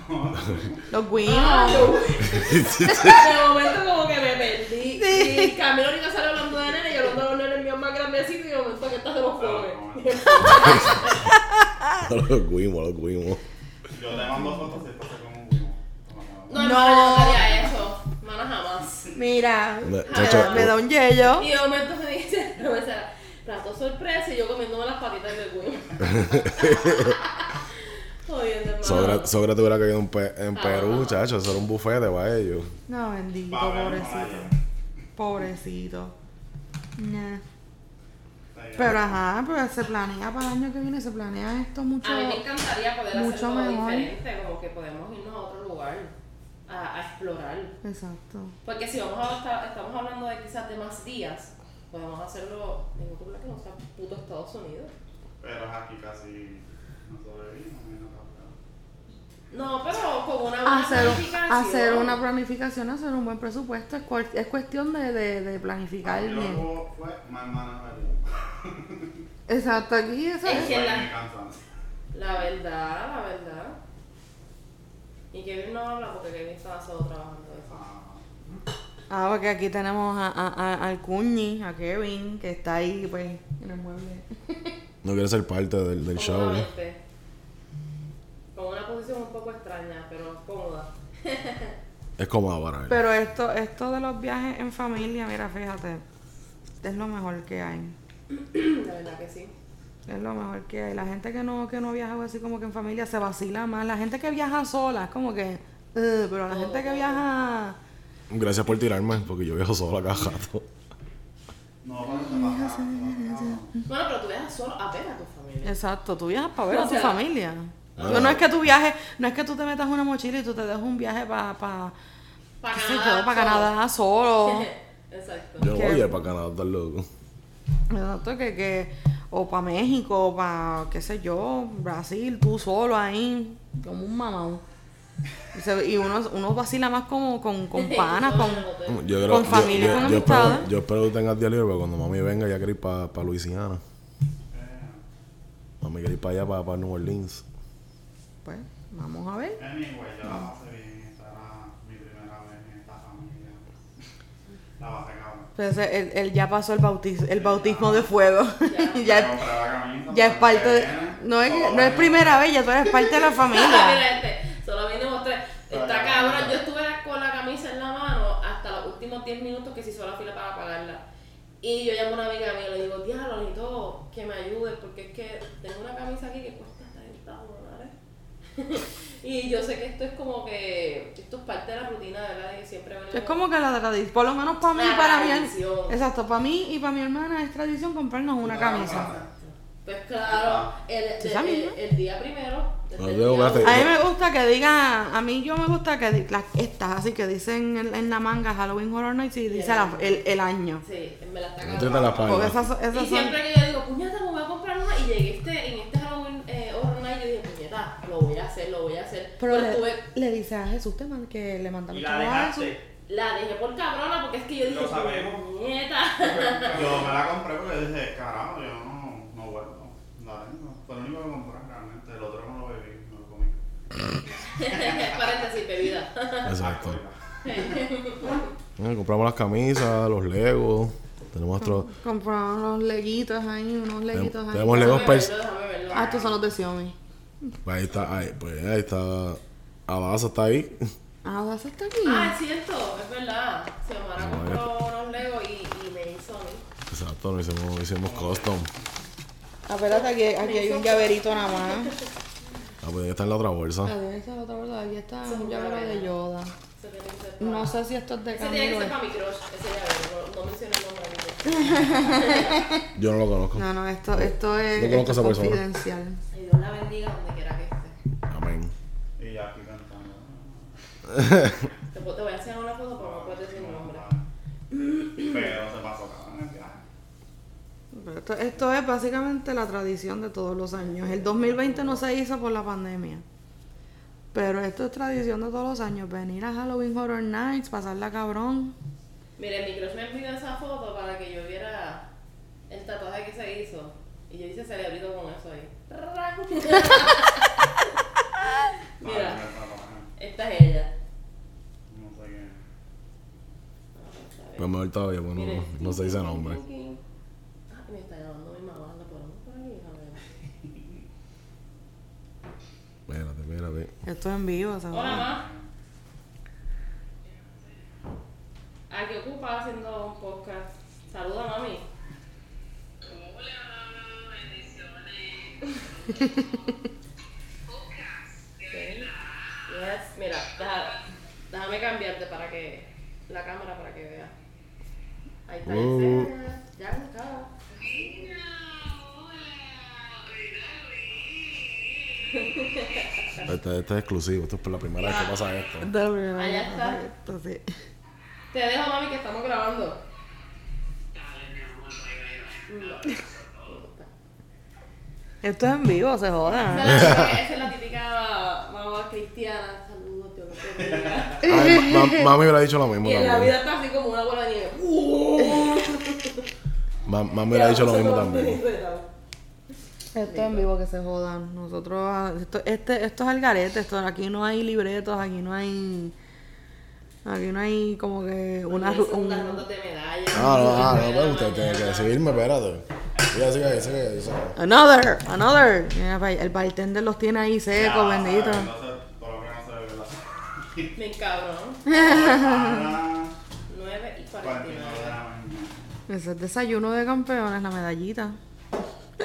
Los Ah, guinos. De momento como que me perdí. Y Camilo ahorita sale hablando de nene y yo hablando de los nenes míos más grandecitos y de momento que esta se los come. los guimos, los guimos. Yo te mando fotos y se come un guimo. No, No. no haría eso. Hermana, jamás. Mira, Me- me, chacho, me da un yello. Y de momento me dice, no me sale, plato sorpresa y yo comiéndome las patitas del güey. Jodiendo, hermano. Sobra, sobra tuviera caído en, Pe- en Ah. Perú, chacho. Eso era un bufete para ellos. No, bendito, Va pobrecito. Pobrecito. Nah. Pero ajá, pero se planea para el año que viene, se planea esto mucho. A mí me encantaría poder mucho hacerlo mejor. diferente, como que podemos irnos a otro lugar a, a explorar. Exacto. Porque si vamos a estar, estamos hablando de quizás de más días, podemos hacerlo en otro lugar que no sea puto Estados Unidos. Pero es aquí casi no sobrevivimos. No, pero con una buena Hacer, planificación. hacer una planificación, hacer un buen presupuesto, es, cual- es cuestión de, de, de planificar bien. fue más hermana Exacto, aquí eso Es es. que la-. La verdad, la verdad. Y Kevin no habla porque Kevin está solo trabajando eso. Ah, Ah, porque aquí tenemos a, a, a- al Cuñi, a Kevin, que está ahí, pues, en el mueble. No quiere ser parte del, del show. Cómodamente. Con una posición un poco extraña, pero cómoda. Es cómodo para él. Pero esto, esto de los viajes en familia, mira, fíjate, es lo mejor que hay. La verdad que sí. Es lo mejor que hay. La gente que no, que no viaja así como que en familia se vacila más. La gente que viaja sola es como que... Pero la gente que viaja... Gracias por tirarme, porque yo viajo solo acá gato. No, te. Bueno, pero tú viajas solo a ver a tu familia. Exacto, tú viajas para ver a O tu sea, familia. Ah. No, no es que tú viajes, no es que tú te metas una mochila y tú te dejes un viaje para... Pa, Para sé Canadá. para solo. Canadá solo. Exacto. Yo no ¿Qué? voy a ir para Canadá, estás loco. Exacto, que, que, o para México, o para, qué sé yo, Brasil, tú solo ahí, como un mamón. Y, se- y uno, uno vacila más como con, con panas, con... Yo creo, Con familia, yo, con yo espero, amistades. yo espero que tengas día libre para cuando mami venga ya quiere ir para Luisiana. Mami quiere ir para allá, para, New Orleans. Pues, vamos a ver. Anyway, yo la pasé bien. Esta era mi primera vez en esta familia. La pasé cabrón. Pues él, él ya pasó el bautismo, el bautismo de fuego. Ya, camisa es parte de... No es, no es primera vez, ya tú eres parte de la familia. Mira este, solo vinimos tres. Está cabrón, yo estuve con la camisa en la mano hasta los últimos 10 minutos que se hizo la fila para pagarla. Y yo llamo a una amiga mía y le digo, diablo, necesito que me ayude porque es que tengo una camisa aquí que cuesta 30 dólares. y yo sé que esto es como que, esto es parte de la rutina, ¿verdad? De que siempre venimos. Es como que la tradición, por lo menos para mí y La para mi tradición. Exacto, para mí y para mi hermana es tradición comprarnos una camisa. Pues claro, el, el, día primero. No, yo. A mí me gusta que diga, a mí yo me gusta que las estas así que dicen en, en la manga Halloween Horror Nights y dice la- el, el año. Sí, me la está No cagando. te la Porque esas, esas Y son, siempre que yo digo, puñeta, me voy a comprar una, y llegué este, en este pero Pues le, tuve- le dice a Jesús te man- que le manda Y la dejaste. la dejé por cabrona, porque es que yo dije, Lo sabemos. puñeta. Yo me la compré porque dije, carajo, yo no, no vuelvo. La tengo. Fue lo único que compré realmente. El otro no lo bebí, me lo comí. Paréntesis, bebida. Exacto. Compramos las camisas, los legos. Tenemos nuestros. Compramos unos leguitos ahí, unos leguitos ahí. tenemos legos. Ah, estos son los de Xiaomi. Pues ahí está, ahí, pues ahí está. Adasa está ahí. Ah, ¿vas hasta aquí? Ah, es cierto, es verdad. Xiomara No, compró unos Legos y, y me hizo a mí. Exacto, nos hicimos, hicimos custom. Ah, espérate, aquí, aquí hay un llaverito nada más. Ah, pues está en la otra bolsa. Aquí está la otra bolsa, aquí está un llavero de. Yoda. Eso tiene que ser para- No sé si esto es de Ese tiene que Camilo. ser para mi crush, ese llavero. No, no mencioné el nombre. Yo no lo conozco. No, no, esto, esto es, No conozco esto es confidencial. Y Dios la bendiga Te, voy a enseñar una foto, pero no puedes decir el nombre. Pero se pasó cabrón en el viaje. Pero Esto, esto es básicamente la tradición de todos los años. El 2020 no se hizo por la pandemia. Pero esto es tradición de todos los años. Venir a Halloween Horror Nights, pasarla cabrón. Mire, mi crush me envió esa foto para que yo viera el tatuaje que se hizo. Y yo hice celebrito con eso ahí. Mira, esta es ella. No sé qué. Pues mejor todavía, bueno, Mire. no, no se dice nombre. Ah, me está llamando mi mamá, la ponemos por aquí, a ver. Espérate, espérate. Esto es en vivo, ¿sabes? Hola, mamá. ¿A qué ocupa haciendo un podcast? Saluda, mami. Sí. Yes. Mira, deja- déjame cambiarte para que la cámara para que vea. Ahí está. Uh. Ya, acá. Este, este es exclusivo, esto es por la primera vez que pasa esto. Esta es la primera vez Allá está. esto, sí. Te dejo, mami, que estamos grabando. Esto es en vivo, se joda. es la típica- esa es la típica mamá cristiana. Saludos, Dios te bendiga. Ay, ma- ma- mami hubiera dicho lo mismo Y en la también. vida está así como una bola de nieve. Ma- Mami hubiera dicho lo mismo también. Esto es en vivo que se jodan. Nosotros, ah, esto, este, esto es el garete, esto, aquí no hay libretos, aquí no hay, aquí no hay como que una, ru- un- de medallas. Ah, no, ah, no, pues usted tiene que seguirme, espérate. Sigue, sigue, sigue, sigue. another, another. El bartender los tiene ahí secos, Ya, bendito. ¿sabes? Entonces, todo lo que no se ve, ¿verdad? Me encabrón. Ah, 9 y 49 de 49. la mañana. Ese es desayuno de campeones, la medallita.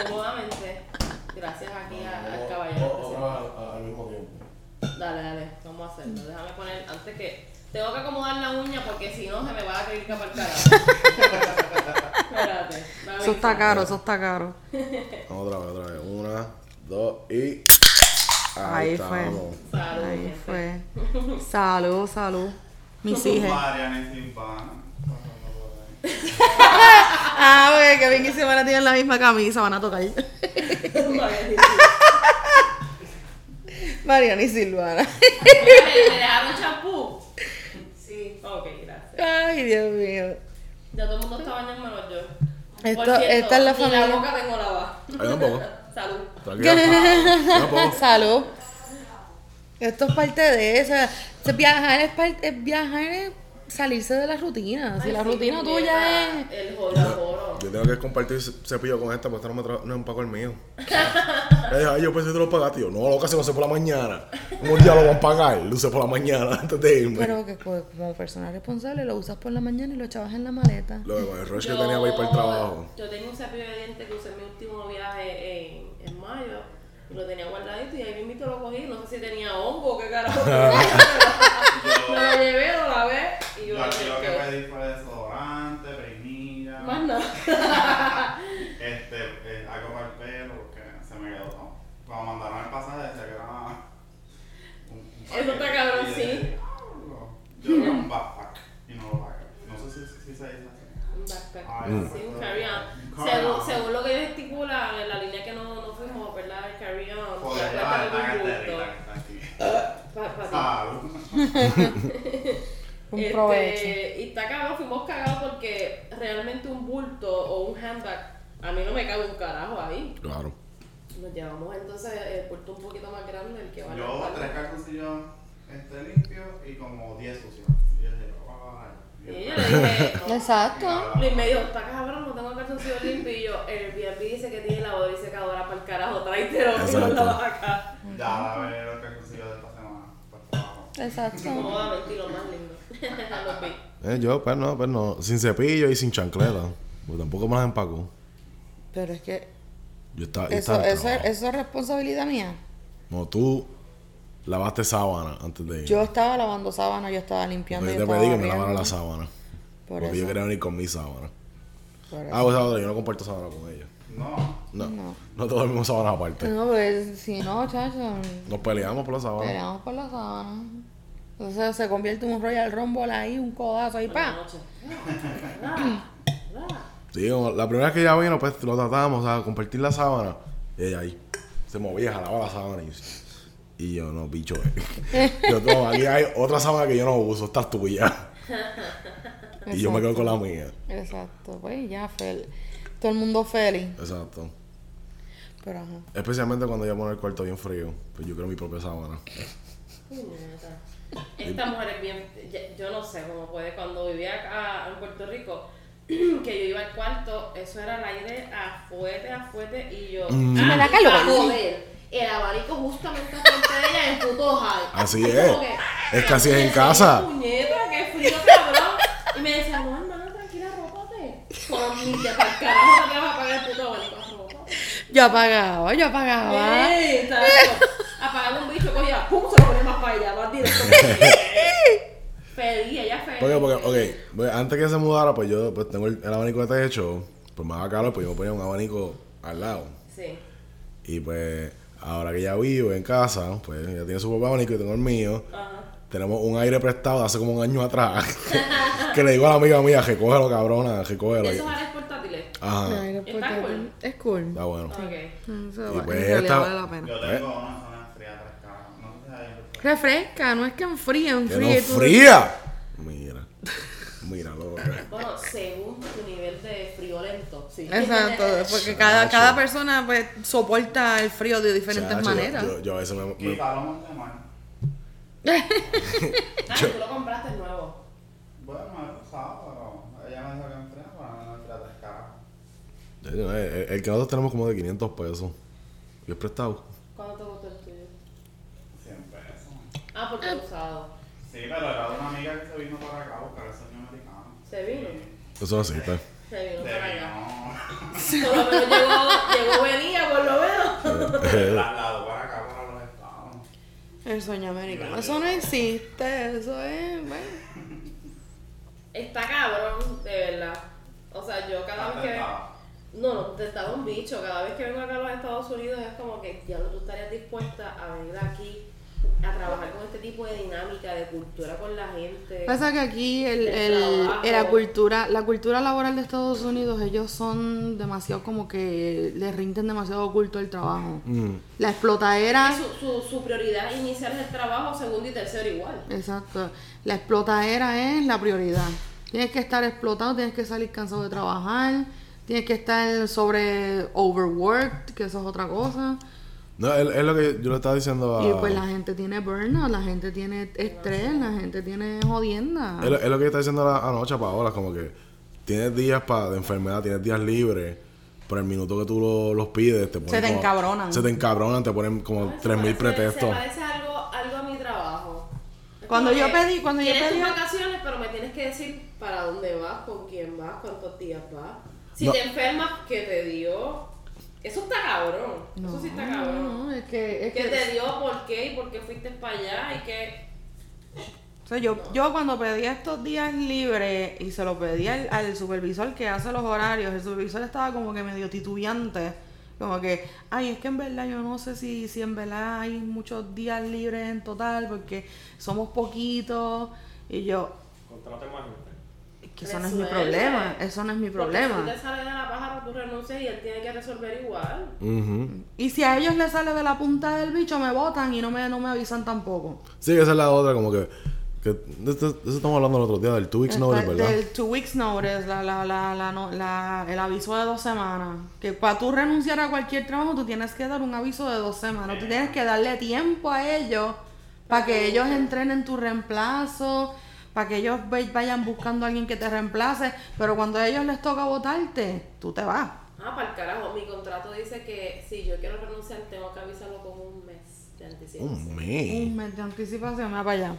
Cómodamente. Gracias aquí a- al caballero. al mismo tiempo. Dale, dale, vamos a hacerlo. Déjame poner, antes que. Tengo que acomodar la uña porque si no se me va a caer para el carajo. Espérate. me Eso está caro, eso está caro. Vamos otra vez, otra vez. Una, dos y. Ahí fue. Salud, Ahí gente. fue. Salud, salud. Mis hijas. Y. Ah, güey, que bien y Xiomara tienen la misma camisa, van a tocar. Mariana y Silvana. ¿Me dejaron champú? Sí. Ok, gracias. Ay, Dios mío. Ya todo el mundo está bañando menos yo. Esto- esta es la familia. la boca tengo lavada. Ahí tampoco. Salud. Tranquila. Salud. Esto es parte de eso. Se- Viajar es, parte, es viajar es salirse de la rutina. Si Ay, la sí, rutina tuya es. El joro joro. Yo tengo que compartir ce- cepillo con esta, porque esta no me tra- no es un pago el mío. Ay, yo pensé que te lo pagaste. Yo, no, lo que hacemos es por la mañana. Un día lo van a pagar, luce por la mañana antes de irme. Pero que pues, como persona responsable lo usas por la mañana y lo echabas en la maleta. Lo con el rush que tenía para ir para el trabajo. Yo tenía un cepillo de dientes que usé en mi último viaje en, en mayo. Y lo tenía guardadito y ahí mismo lo cogí. No sé si tenía hongo o qué carajo. Me lo llevé, lo lavé y yo Yo aquí lo que pedí fue desodorante, peinilla. Más nada. Este, eh, algo para el pelo, porque se me quedó todo. Cuando mandaron el pasaje, decía que era un, un Eso está cabrón, sí. "Diablo". Yo era un backpack backpack. Sí, un carry-on. Según, lo que ellos estipulan en la línea que no, no fuimos, ¿verdad? El carry-on. Joder, un Este, provecho. Y está cabrón, fuimos cagados porque realmente un bulto o un handbag, a mí no me cabe un carajo ahí. Claro. Nos llevamos entonces el bulto un poquito más grande, el que va Yo tres calzoncillos este, limpios y como 10 sucios. Y yo dije, "Ay". Y yo le dije, no. Exacto. Luis me dijo, está cabrón, no tengo calzoncillos limpios. Y yo, el Airbnb dice que tiene lavadora y secadora para el carajo, tráetelo y Exacto. lo acá. Ya la veré los calzoncillos de esta semana. Exacto. Cómodamente y lo más lindo. Eh, yo, pues no, pues no. Sin cepillo y sin chancleta. Porque tampoco me las empaco. Pero es que Yo estaba, Eso, eso, eso es responsabilidad mía. No, tú lavaste sábana antes de ir. Yo estaba lavando sábanas, yo estaba limpiando. Yo yo te pedí que me lavara la sábana. Por porque yo quería venir con mi sábana. Ah, pues otra, yo no comparto sábana con ella. No. No. No. No todos dormimos sábanas aparte. No, pues si no, chacho, Nos peleamos por la sábana. peleamos por la sábana. Entonces se convierte en un Royal Rumble ahí, un codazo ahí, pa. Sí, como la primera vez que ella vino, pues lo tratábamos a compartir la sábana. Y ella ahí se movía, jalaba la sábana y, y yo, no, bicho. eh. yo, no, aquí hay otra sábana que yo no uso, esta es tuya. y yo me quedo con la mía. Exacto, pues ya, fel- todo el mundo feliz. Exacto. Pero ajá. Especialmente cuando ella pone el cuarto bien frío. Pues yo quiero mi propia sábana. Esta mujer es bien. ya- Yo no sé cómo puede. Cuando vivía acá en Puerto Rico, que yo iba al cuarto, eso era el aire a fuete, a fuete, y yo. Mm. Ah, Me da y calor. joder, El abanico justamente frente de ella en puto high. Así Y es. que, Es que así es en "Ay, casa". Puñeta, qué frío, cabrón. Y me decía, no, hermana, tranquila, rópate. Ni te para el carajo no te vas a pagar el puto abanico, rópate. Yo apagaba, yo apagaba. Apagaba un bicho, cogía, pum, se lo ponía más para allá, más directo. feliz, ella feliz. Porque, porque, ok, pues, antes que se mudara, pues yo pues tengo el, el abanico de techo. Pues me daba calor, pues yo me ponía un abanico al lado. Sí. Y pues, ahora que ya vivo en casa, pues ella tiene su propio abanico y tengo el mío. Ajá. Tenemos un aire prestado de hace como un año atrás. que le digo a la amiga mía, recógelo, cabrona, recógelo. ¿Esos aires portátiles? Ajá, Está porque cool. Es cool. está bueno. Ok. Eso Y pues en esta- vale la pena. Yo tengo una zona fría tres caras. No sé si Refresca, no es que enfríe, Que no enfríe. tú- fría. Mira, míralo. Bueno, según sí. Exacto, porque cada, cada persona pues soporta el frío de diferentes Chacho, maneras. Yo, yo a veces me, me-. Ah, tú lo compraste nuevo. Bueno, he usado, pero ella me dijo que enfría, pero no me enfría tres caras. yo- el, el que nosotros tenemos como de 500 pesos. Y es prestado. ¿Cuándo te gustó el tuyo? 100 pesos. Ah, porque he usado. Sí, pero era de una amiga que se vino para acá a buscar el sueño americano. ¿Se vino? Eso no existe. Se vino para allá. vino. Por lo menos llegó, llegó venía, por lo menos. Acá, para los estados. El sueño americano. Eso no existe, eso es. Bueno. Está cabrón, de verdad. O sea, yo cada vez que... No, no, te estaba un bicho. Cada vez que vengo acá a los Estados Unidos es como que ya tú estarías dispuesta a venir aquí a trabajar con este tipo de dinámica, de cultura con la gente. Pasa que aquí el, El el- trabajo. la cultura la cultura laboral de Estados Unidos ellos son demasiado como que les rinden demasiado oculto el trabajo. Mm. La explotadera, su, su prioridad inicial es el trabajo, segundo y tercero igual. exacto, la explotadera es la prioridad. Tienes que estar explotado, tienes que salir cansado de trabajar, tienes que estar sobre overworked, que eso es otra cosa. No, es, es lo que yo le estaba diciendo a. Y pues la gente tiene burnout, la gente tiene estrés, la gente tiene jodienda. Es, lo- es lo que yo estaba diciendo la- anoche a Paola, como que tienes días pa, de enfermedad, tienes días libres, pero el minuto que tú lo- los pides, te ponen Se te como- encabronan. Se te encabronan, te ponen como 3.000 parece- pretextos. Se parece algo, algo a mi trabajo. Cuando como yo pedí- cuando yo tienes pedí- tus vacaciones, pero me tienes que decir para dónde vas, con quién vas, cuántos días vas. Si No. te enfermas, ¿qué te dio? Eso está cabrón. Eso sí está cabrón. No, es que, es ¿Qué que- te dio? ¿Por qué? ¿Y por qué fuiste para allá? ¿Y qué? O sea, yo, yo cuando pedí estos días libres y se lo pedí al, al supervisor que hace los horarios, el supervisor estaba como que medio titubeante. Como que, ay, es que en verdad yo no sé si, si en verdad hay muchos días libres en total porque somos poquitos. Y yo, Contrate más que eso no es mi problema, eso no es mi Porque si problema. te sale de la pájara, tú renuncias y él tiene que resolver igual. Ujú. Y si a ellos les sale de la punta del bicho, me botan y no me, no me avisan tampoco. Sí, esa es la otra, como que. que de, esto- de eso estamos hablando el otro día, del two weeks notice, ¿verdad? Del two weeks notice, la, la, la, la, no- la- el aviso de dos semanas. Que para tú renunciar a cualquier trabajo, tú tienes que dar un aviso de dos semanas. Tú tienes que darle tiempo a ellos para que ellos entrenen tu reemplazo, para que ellos vayan buscando a alguien que te reemplace. Pero cuando a ellos les toca votarte, tú te vas. Ah, para el carajo. Mi contrato dice que si yo quiero renunciar, tengo que avisarlo con un mes de anticipación. Un mes. Un mes de anticipación, va para allá.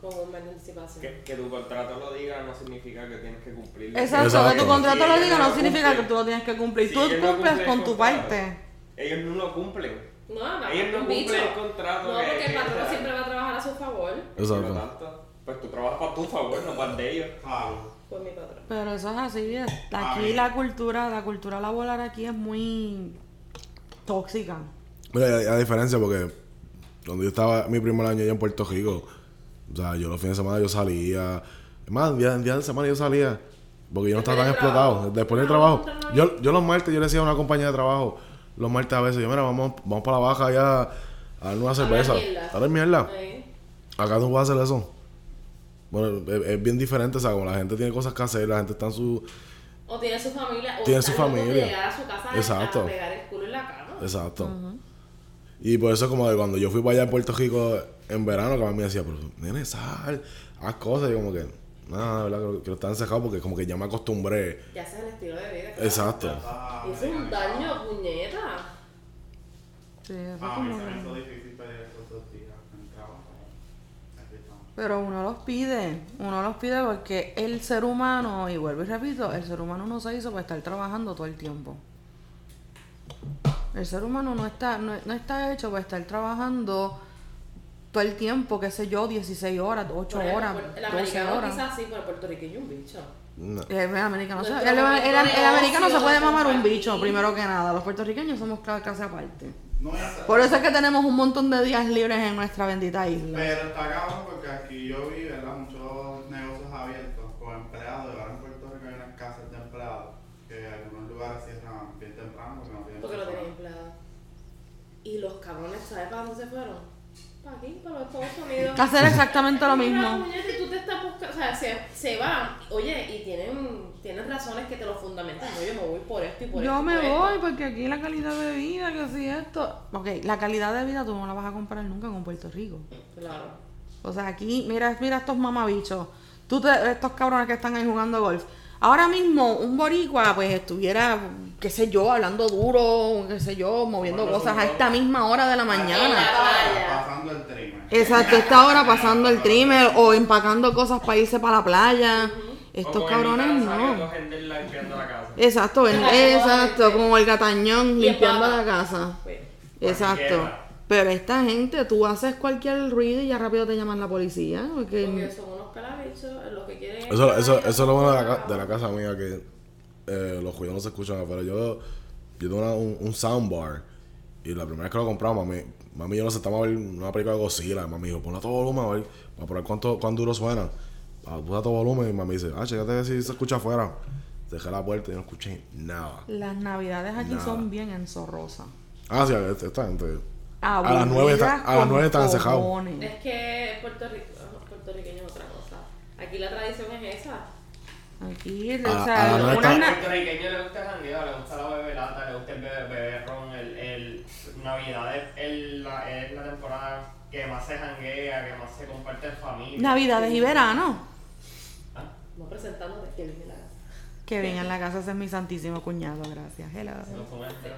con un mes de anticipación. Que, que tu contrato lo diga no significa que tienes que cumplirlo. Exacto, Exacto. que tu contrato Si lo diga no no significa que tú lo tienes que cumplir. si Tú ellos no cumples cumplen con tu parte. Ellos no lo cumplen. No, no, Ellos no cumplen bicho. el contrato No, que- porque el patrón siempre va a trabajar a su favor. Por lo Exacto. tanto, pues tú trabajas para tu favor, no para el de ellos. Claro. Pues mi patrón. Pero eso es así. es- Ah, Aquí la cultura, la cultura laboral aquí es muy tóxica. Mira, a, a diferencia porque cuando yo estaba mi primer año allá en Puerto Rico, o sea, yo los fines de semana yo salía, es más, en días día de semana yo salía, porque yo no estaba tan explotado. Después del trabajo, yo, yo los martes yo le decía a una compañía de trabajo, los martes a veces, yo, mira, vamos, vamos para la baja allá a dar una cerveza. mierda. A dar mierda. Acá no puedo hacer eso. Bueno, es, es bien diferente, o sea, como la gente tiene cosas que hacer, la gente está en su... O tiene su familia. O Tiene su familia. llegar a su casa Exacto. a pegar el culo en la cama. Exacto. Y por eso como de cuando yo fui para allá a Puerto Rico en verano, que a mí me decía, pero nene, sal, haz cosas. Y yo como que, nada, de verdad que, que lo están encejado porque como que ya me acostumbré. Ya ese es el estilo de vida. claro. Exacto. Eso es un daño, puñeta. Sí, eso es como se me que- hizo difícil pedir estos dos días en el trabajo. Aquí estamos. Pero uno los pide, uno los pide porque el ser humano, y vuelvo y repito, el ser humano no se hizo para estar trabajando todo el tiempo. El ser humano no está, no, no está hecho para estar trabajando todo el tiempo, qué sé yo, 16 horas, 8 Por ejemplo, horas, por- El 12 americano horas. quizás sí, pero el puertorriqueño es un bicho. No. El americano, se- Nuestro el, el- americano se puede de mamar un bicho, primero que nada. Los puertorriqueños somos cla- clase aparte. No Por eso es que tenemos un montón de días libres en nuestra bendita isla. Pero está cabrón porque aquí yo vi, ¿verdad? Muchos negocios abiertos con empleados. Y ahora en Puerto Rico hay unas casas de empleados que algunos lugares cierran bien temprano porque no tienen Porque lo personal. tienen empleado. Y los cabrones, ¿sabes para dónde se fueron? Para aquí, para los Estados Unidos. Hacer exactamente lo mismo. tú te estás buscando, o sea, se, se van, oye, y tienen, tienen razones que te lo fundamentan. No, yo me voy por esto y por esto. Yo me por esto. voy porque aquí la calidad de vida, que si esto. Ok, la calidad de vida tú no la vas a comparar nunca con Puerto Rico. Claro. O sea, aquí, mira, mira estos mamabichos. Tú te- estos cabrones que están ahí jugando golf. Ahora mismo, un boricua, pues estuviera, qué sé yo, hablando duro, qué sé yo, moviendo Bueno, cosas a esta misma hora de la mañana. playa. Pasando el trimen. Exacto, esta hora pasando el trimmer o empacando cosas para irse para la playa. Estos O cabrones no. limpiando la casa. Exacto, en- exacto, como el gatañón limpiando la casa. Pues, Exacto. Pero esta gente, tú haces cualquier ruido y ya rápido te llaman la policía. porque Porque son unos pelabichos, lo que quieren Eso, eso, eso es lo bueno de la, de la casa mía, que eh, los juegos no se escuchan afuera. Yo, yo tengo una- un, un soundbar y la primera vez que lo compramos, mami, mami y yo nos sentamos a ver una película de Godzilla. Mami dijo, ponla a todo volumen a ver, para probar cuánto, cuán duro suena. A todo volumen y mami dice, ah, chécate si se escucha afuera. Dejé la puerta y no escuché nada. las navidades aquí Nada. son bien enzorrosas. Ah, sí, esta gente. A las nueve está- a las nueve están encejados. Es que Puerto Rico, puertorriqueño es otra cosa. Aquí la tradición es esa. Aquí, A- o a sea, la nueve unas Al na- puertorriqueño le gusta el jangueo, le gusta la bebelata, le gusta el bebé, bebé ron, el, el Navidad es, el- la, es la temporada que más se janguea, que más se comparte en familia. navidades y verano. No presentando de que viene la casa. Que bien en la casa, ese es mi santísimo cuñado, gracias. Hello. Este,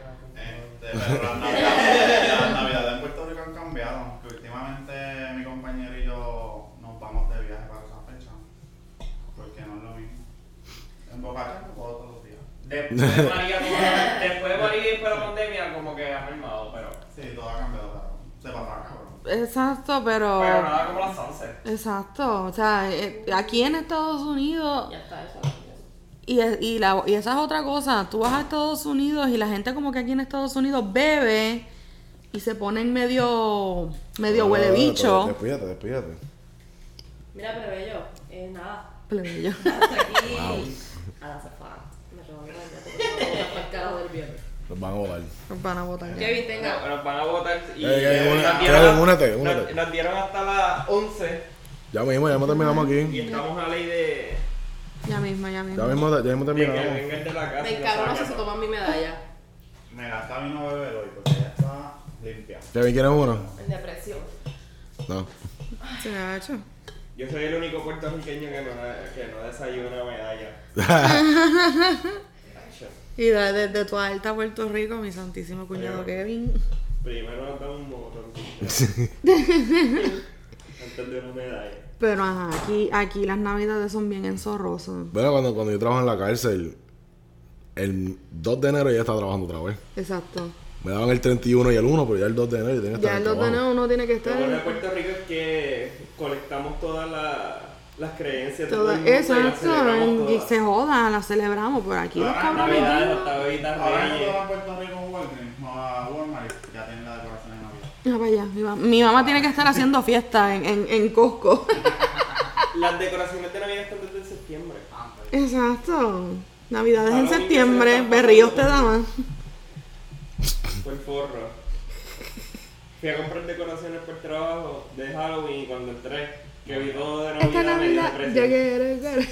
pero las navidades, las navidades en Puerto Rico han cambiado. Que últimamente mi compañero y yo nos vamos de viaje para esa fecha. Porque no es lo mismo. En Boca Chica puedo todos los días. Después de María, después de María y la pandemia, como que ha mermado, pero, Sí, todo ha cambiado. claro. Se pasa cabrón. Exacto, pero... pero nada como las sunset. Exacto, o sea, eh, aquí en Estados Unidos Ya está, eso. Y, es- y, la, y esa es otra cosa. Tú vas a Estados Unidos y la gente como que aquí en Estados Unidos bebe y se ponen medio, medio huele bicho. Despídate, despídate. Mira, pero bello, eh, nada. Plebeyo. Hasta aquí. A la zafada. Me robó la no del viernes. Nos van a volar. Nos van a botar. Kevin, tenga. Nos van a votar y Eh, eh, nos una- dieron- Kevin, únete, únete. nos- Nos dieron hasta las 11 Ya mismo, ya mismo terminamos y aquí. estamos a ley de, Ya mismo, ya mismo. Ya mismo, ya mismo de que terminamos. de la casa. Me y si se todo. toman mi medalla. Me gasta mi no beber hoy porque ya está limpia. Kevin, ¿quieres uno? En depresión. No. Se me ha hecho. Yo soy el único puertorriqueño que no, que no desayuna medalla. Y de- desde tu alta Puerto Rico, mi santísimo cuñado. Kevin. Primero nos da un motor. pendientes de una medalla. Pero ajá, aquí, aquí las navidades son bien enzorrosas. Bueno, cuando, cuando yo trabajo en la cárcel, el 2 de enero ya estaba trabajando otra vez. Exacto. Me daban el 31 y el 1, pero ya el 2 de enero yo tenía que estar Ya el 2 de enero uno tiene que Lo estar. bueno de Puerto Rico es que colectamos todas la- las creencias de todo Toda, el mundo y las se joda, la celebramos, pero aquí los Ahora, cabrones. Navidad. Ah, vaya, mi, ma- mi mamá tiene que estar haciendo fiesta en, en, en Costco. Las decoraciones de Navidad están desde septiembre. Ah. Exacto. Navidades en Halloween septiembre, berríos te daban. Fue el forro. Fui a comprar decoraciones por trabajo de Halloween y cuando entré, que vi todo de Navidad, Esta Navidad, yo quiero, quiero.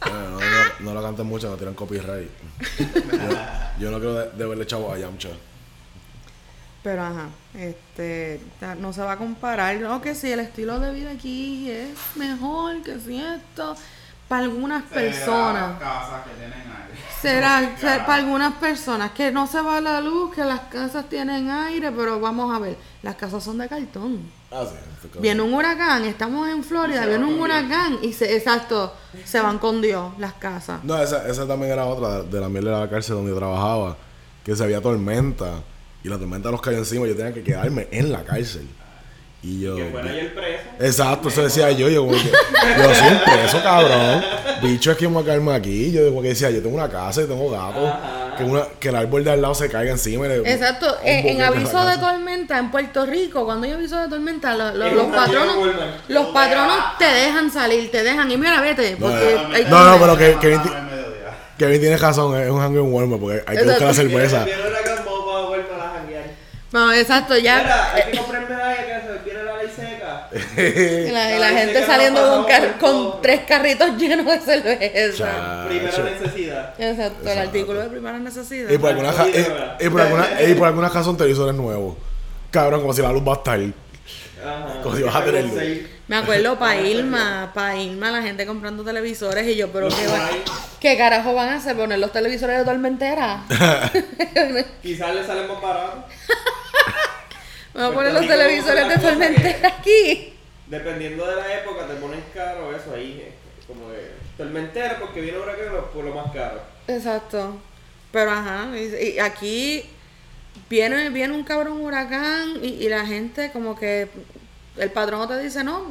Bueno, no, no, no lo canten mucho, no tiran copyright. yo, yo no quiero de- deberle chavo a Yamcha. Pero ajá, este, no se va a comparar. No, que si el estilo de vida aquí es mejor, que si esto, para algunas Será personas. casas que tienen aire. Será, ser- para algunas personas que no se va la luz, que las casas tienen aire, pero vamos a ver, las casas son de cartón. Ah, sí. Viene un huracán, estamos en Florida, viene un huracán y se, exacto, se van con Dios las casas. No, esa, esa también era otra de la mierda de la cárcel donde yo trabajaba. Que se había tormenta. Y la tormenta nos cayó encima. Yo tenía que quedarme en la cárcel. Y yo. Que fuera yo el preso. Exacto, eso decía yo. Yo, como que, yo soy un preso, cabrón. Bicho, es que yo me voy a caerme aquí. Yo como que decía, yo tengo una casa, yo tengo gatos. Que, una, que el árbol de al lado se caiga encima. y le- Exacto, en, aviso de tormenta en Puerto Rico, cuando hay aviso de tormenta, lo- lo- Es los patronos, los patronos te dejan salir, te dejan, y mira, vete, No, porque no, hay no, no, pero que- que- al mediodía. Kevin tiene razón, es un hangar en Walmart porque hay que buscar la Exacto. cerveza. A la janguear. No, exacto, ya. Mira, hay que comprar medalla que se viene la ley seca. Y la, y la Ay, gente saliendo con, car- con tres carritos llenos de cerveza. Primera necesidad. Exacto, el artículo de primera necesidad. Y por, alguna, ja- y, y por alguna, y por alguna razón televisores nuevos. Cabrón, como si la luz va a estar. Ajá. Como si vas a tener luz. Me acuerdo para Irma, para Irma, la gente comprando televisores y yo, pero ¿qué, va- ¿qué carajo van a hacer? ¿Poner los televisores de tormentera? Quizás le sale más barato. Voy a poner los televisores ¿cómo de tormentera aquí. Dependiendo de la época, te ponen caro eso ahí. eh, Como de tormentero, porque viene huracán, por lo más caro. Exacto. Pero ajá, y, y aquí viene, viene un cabrón huracán y, y la gente como que el patrón te dice, no,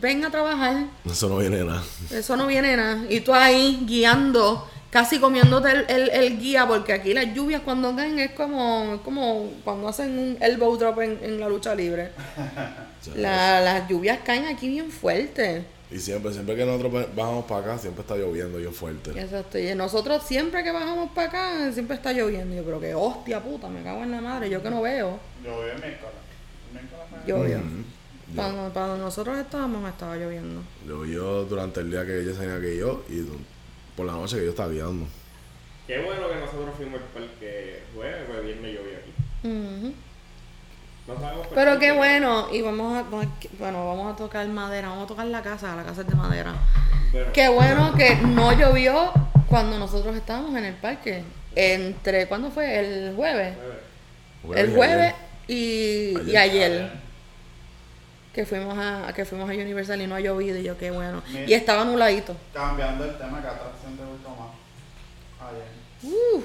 ven a trabajar, Eso no viene de nada. eso no viene nada. Y tú ahí guiando, casi comiéndote el, el, el guía, porque aquí las lluvias cuando caen es como, es como cuando hacen un elbow drop en, en la lucha libre. La- las lluvias caen aquí bien fuerte. Y siempre, siempre que nosotros bajamos para acá, siempre está lloviendo bien fuerte. Exacto, y nosotros siempre que bajamos para acá, siempre está lloviendo. Yo, pero que hostia puta, me cago en la madre, yo que no veo. Yo vivo en me- Llovió. Cuando, cuando nosotros estábamos, estaba lloviendo. Llovió durante el día que ella tenía que yo y por la noche que yo estaba guiando. Qué bueno que nosotros fuimos al parque jueves, pues viernes llovió aquí. Ujú. No sabemos por Pero qué. bueno, y vamos a, bueno, vamos a tocar madera, vamos a tocar la casa, la casa es de madera. Qué bueno que no llovió cuando nosotros estábamos en el parque. Entre, ¿cuándo fue? El jueves. jueves. El jueves y, y Ayer. ayer. Que fuimos a, que fuimos a Universal y no ha llovido y yo qué bueno. Mira. Y estaba nubladito. Cambiando el tema, ¿qué atracción te gustó más? Ayer. Uh,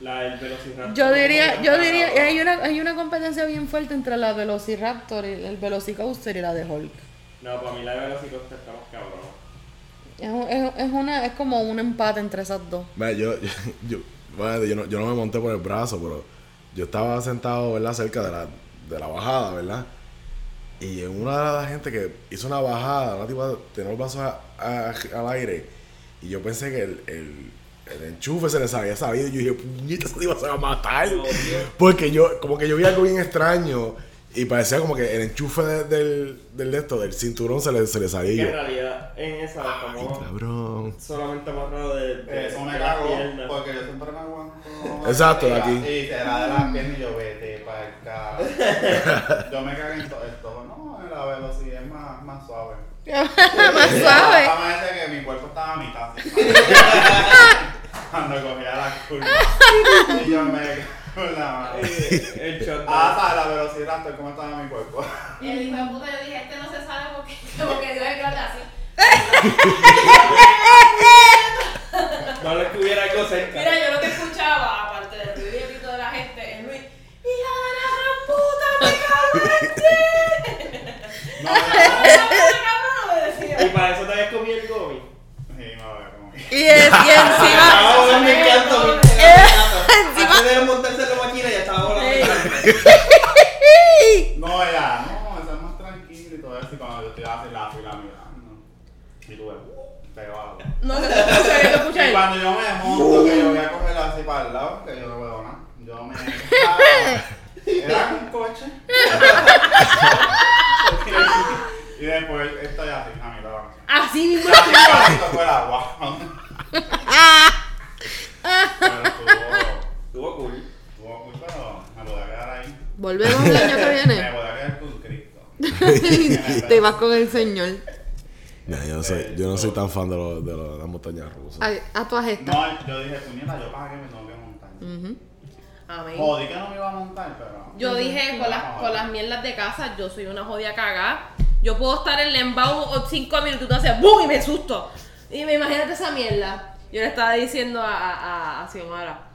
La del Velociraptor. yo diría, yo diría, hay una, hay una competencia bien fuerte entre la Velociraptor, y el Velocicoaster y la de Hulk. No, para mí la de Velociraptor estamos cabrón. Es, un- es, es una, es como un empate entre esas dos. Mira, yo, yo, yo, bueno, yo no, yo no me monté por el brazo, pero yo estaba sentado, ¿verdad? Cerca de la, de la bajada, ¿verdad? Y en una de las gente que hizo una bajada, una tipa tenía los brazos a- a- al aire, y yo pensé que el, el, el enchufe se les había sabido, y yo dije, tipa se va a matar. Oh. Porque yo, como que yo vi algo bien extraño, y parecía como que el enchufe de- del, del, de esto, del cinturón se le, se le salía, y Que en realidad en esa ay, estamos cabrón. solamente amarrado de, de, Eso me de las cagó, piernas. porque yo siempre me aguanto. Exacto, de Y- aquí. Y será de las piernas y yo vete para el carajo. Yo me cagué en todo esto. No, en la velocidad es más, más suave. Más suave. Solamente que mi cuerpo estaba a mitad. Cuando cogía la curva. Y yo me. Con la mano. Eh, El shot. Ah, Sara, pero sí, Raptor, ¿cómo está mi cuerpo? El hijo de puta, yo dije, este no se sabe porque, porque Dios es grande así. No le estuviera algo cerca. Mira, yo lo que escuchaba, aparte del ruido y el grito de la gente, es Luis, ¡Hija de la gran puta, me cago en ti! No, no, ¡Me cabrón! me decía. Y para eso te habías comido el gomi. no. Sí, me voy a como que. Y, es- y encima. Ah, me encanta, me encanta. Antes de montarse en la máquina ya estaba volando. No, ya, no, eso es más tranquilo y todo eso. Y cuando yo estoy así, la fila mirando. Y tú ves, pegado. No, que te escucha Y cuando yo me monto, que yo voy a coger así para el lado, que yo no veo nada. Yo me. Era un coche. y después estoy así, a mi lado. Así mismo Así, por el agua. Pero estuvo. Estuvo cool. Estuvo cool, pero me podía quedar Volvemos el año que Me viene. quedar con Cristo. Te vas con el señor. Nah, yo, no soy, yo no soy tan fan de, lo- de, lo- de las montañas rusas. Ay, a todas estas. No, yo dije, puñeta, yo para que me tengo que montar. Ujú. Amén. Jodí que no me iba a montar, pero. Yo dije, con las, con las mierdas de casa, yo soy una jodida cagada. Yo puedo estar en Lembao 5 minutos y tú haces ¡bum! y me susto. Y me imagínate esa mierda. Yo le estaba diciendo a, a, a, a Xiomara,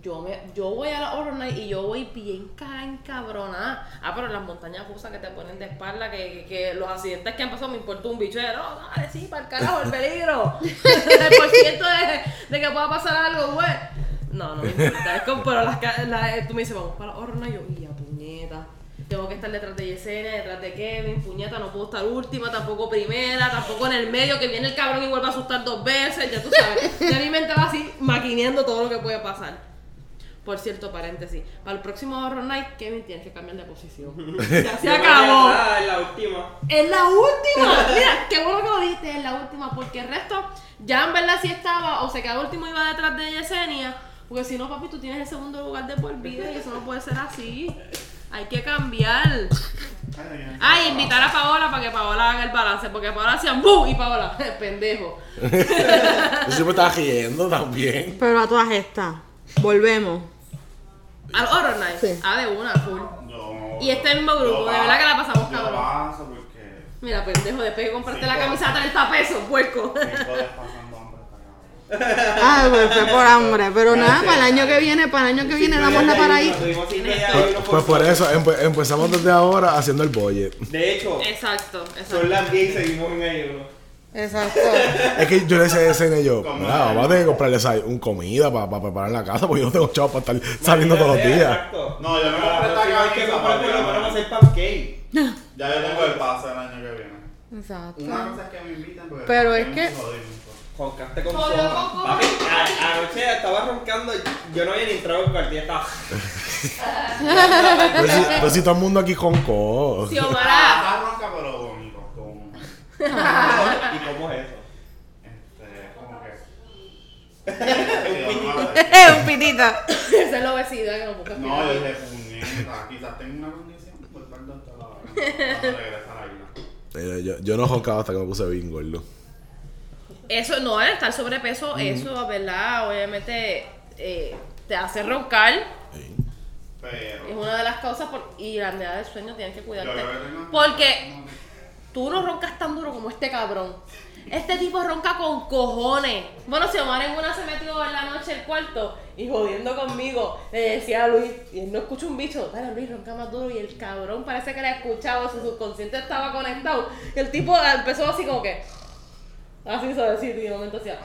yo, me, yo voy a la Horror Night y yo voy bien encabronada. Ah, pero las montañas rusas que te ponen de espalda, que, que, que los accidentes que han pasado me importa un bicho. No, dale, sí, para el carajo, el peligro. el por ciento de, de que pueda pasar algo, güey. No, no me importa. Es como, pero las, la- tú me dices, vamos para la Horror Night. Yo, y a puñeta. Tengo que estar detrás de Yesenia, detrás de Kevin, puñeta, no puedo estar última, tampoco primera, tampoco en el medio, que viene el cabrón y vuelve a asustar dos veces, ya tú sabes. Ya mi mente va así maquineando todo lo que puede pasar. Por cierto, paréntesis, para el próximo Horror Night, Kevin tienes que cambiar de posición. Ya se acabó. en la última. Es la última. Mira, qué bueno que lo dijiste, es la última, porque el resto ya en verdad sí estaba, o se quedó último y iba detrás de Yesenia, porque si no, papi, tú tienes el segundo lugar de por vida y eso no puede ser así. Hay que cambiar. Ah, y invitar a Paola para que Paola haga el balance, porque Paola hacía ¡bu! y Paola, pendejo. Yo siempre estaba riendo también. Pero a todas estas. Volvemos. Al Horror Night. Sí. Ah, de una, full. Yo- Y este mismo grupo, de verdad que la pasamos cabrón. paso porque. Mira, pendejo, después que compraste la camisa a 30 pesos, puerco. Ah, pues fue por hambre. Pero nada, para el año que viene, para el año que viene damos la para ahí. Pues por eso empe- empezamos desde ahora haciendo el budget. De hecho, Exacto, exacto. son las 10 y seguimos en ayuno. Exacto. Es que yo le decía a y yo, mira, vamos a tener que comprarle esa- un comida para preparar en la casa porque yo no tengo chavos para estar saliendo todos los días. Exacto. No, yo me esta próxima hay que comprar para por lo menos hacer pancake. Ya yo tengo el pase el año que viene. Exacto. Una cosa es que me porque Pero es que-. Roncaste con cojones. Papi, a- anoche estaba roncando. Yo no había ni entrado y ya estaba. Pero si, pero si todo el mundo aquí joncó. Xiomara. Ah, está ronca, pero bonito. Como, ¿Y cómo es eso? este, como que. Es un pitita. Esa es la obesidad que no puedo No, yo dije, puñeta, quizás tengo una condición por parte de esta lado. Vamos a regresar a la isla. Eh, Yo, yo no joncaba hasta que me puse bien gordo. Eso no, el estar sobrepeso, eso, ¿verdad? Obviamente eh, te hace roncar. Sí. Pero. Es una de las causas por, y la apnea del sueño tienes que yo cuidarte. creo que tengo- Porque tú no roncas tan duro como este cabrón. Este tipo ronca con cojones. Bueno, si Omar en una se metió en la noche al cuarto y jodiendo conmigo, le decía a Luis, y él no escucha un bicho, dale Luis, ronca más duro. Y el cabrón parece que le escuchaba, su subconsciente estaba conectado. Y el tipo empezó así como que, así suavecito, y de momento hacía.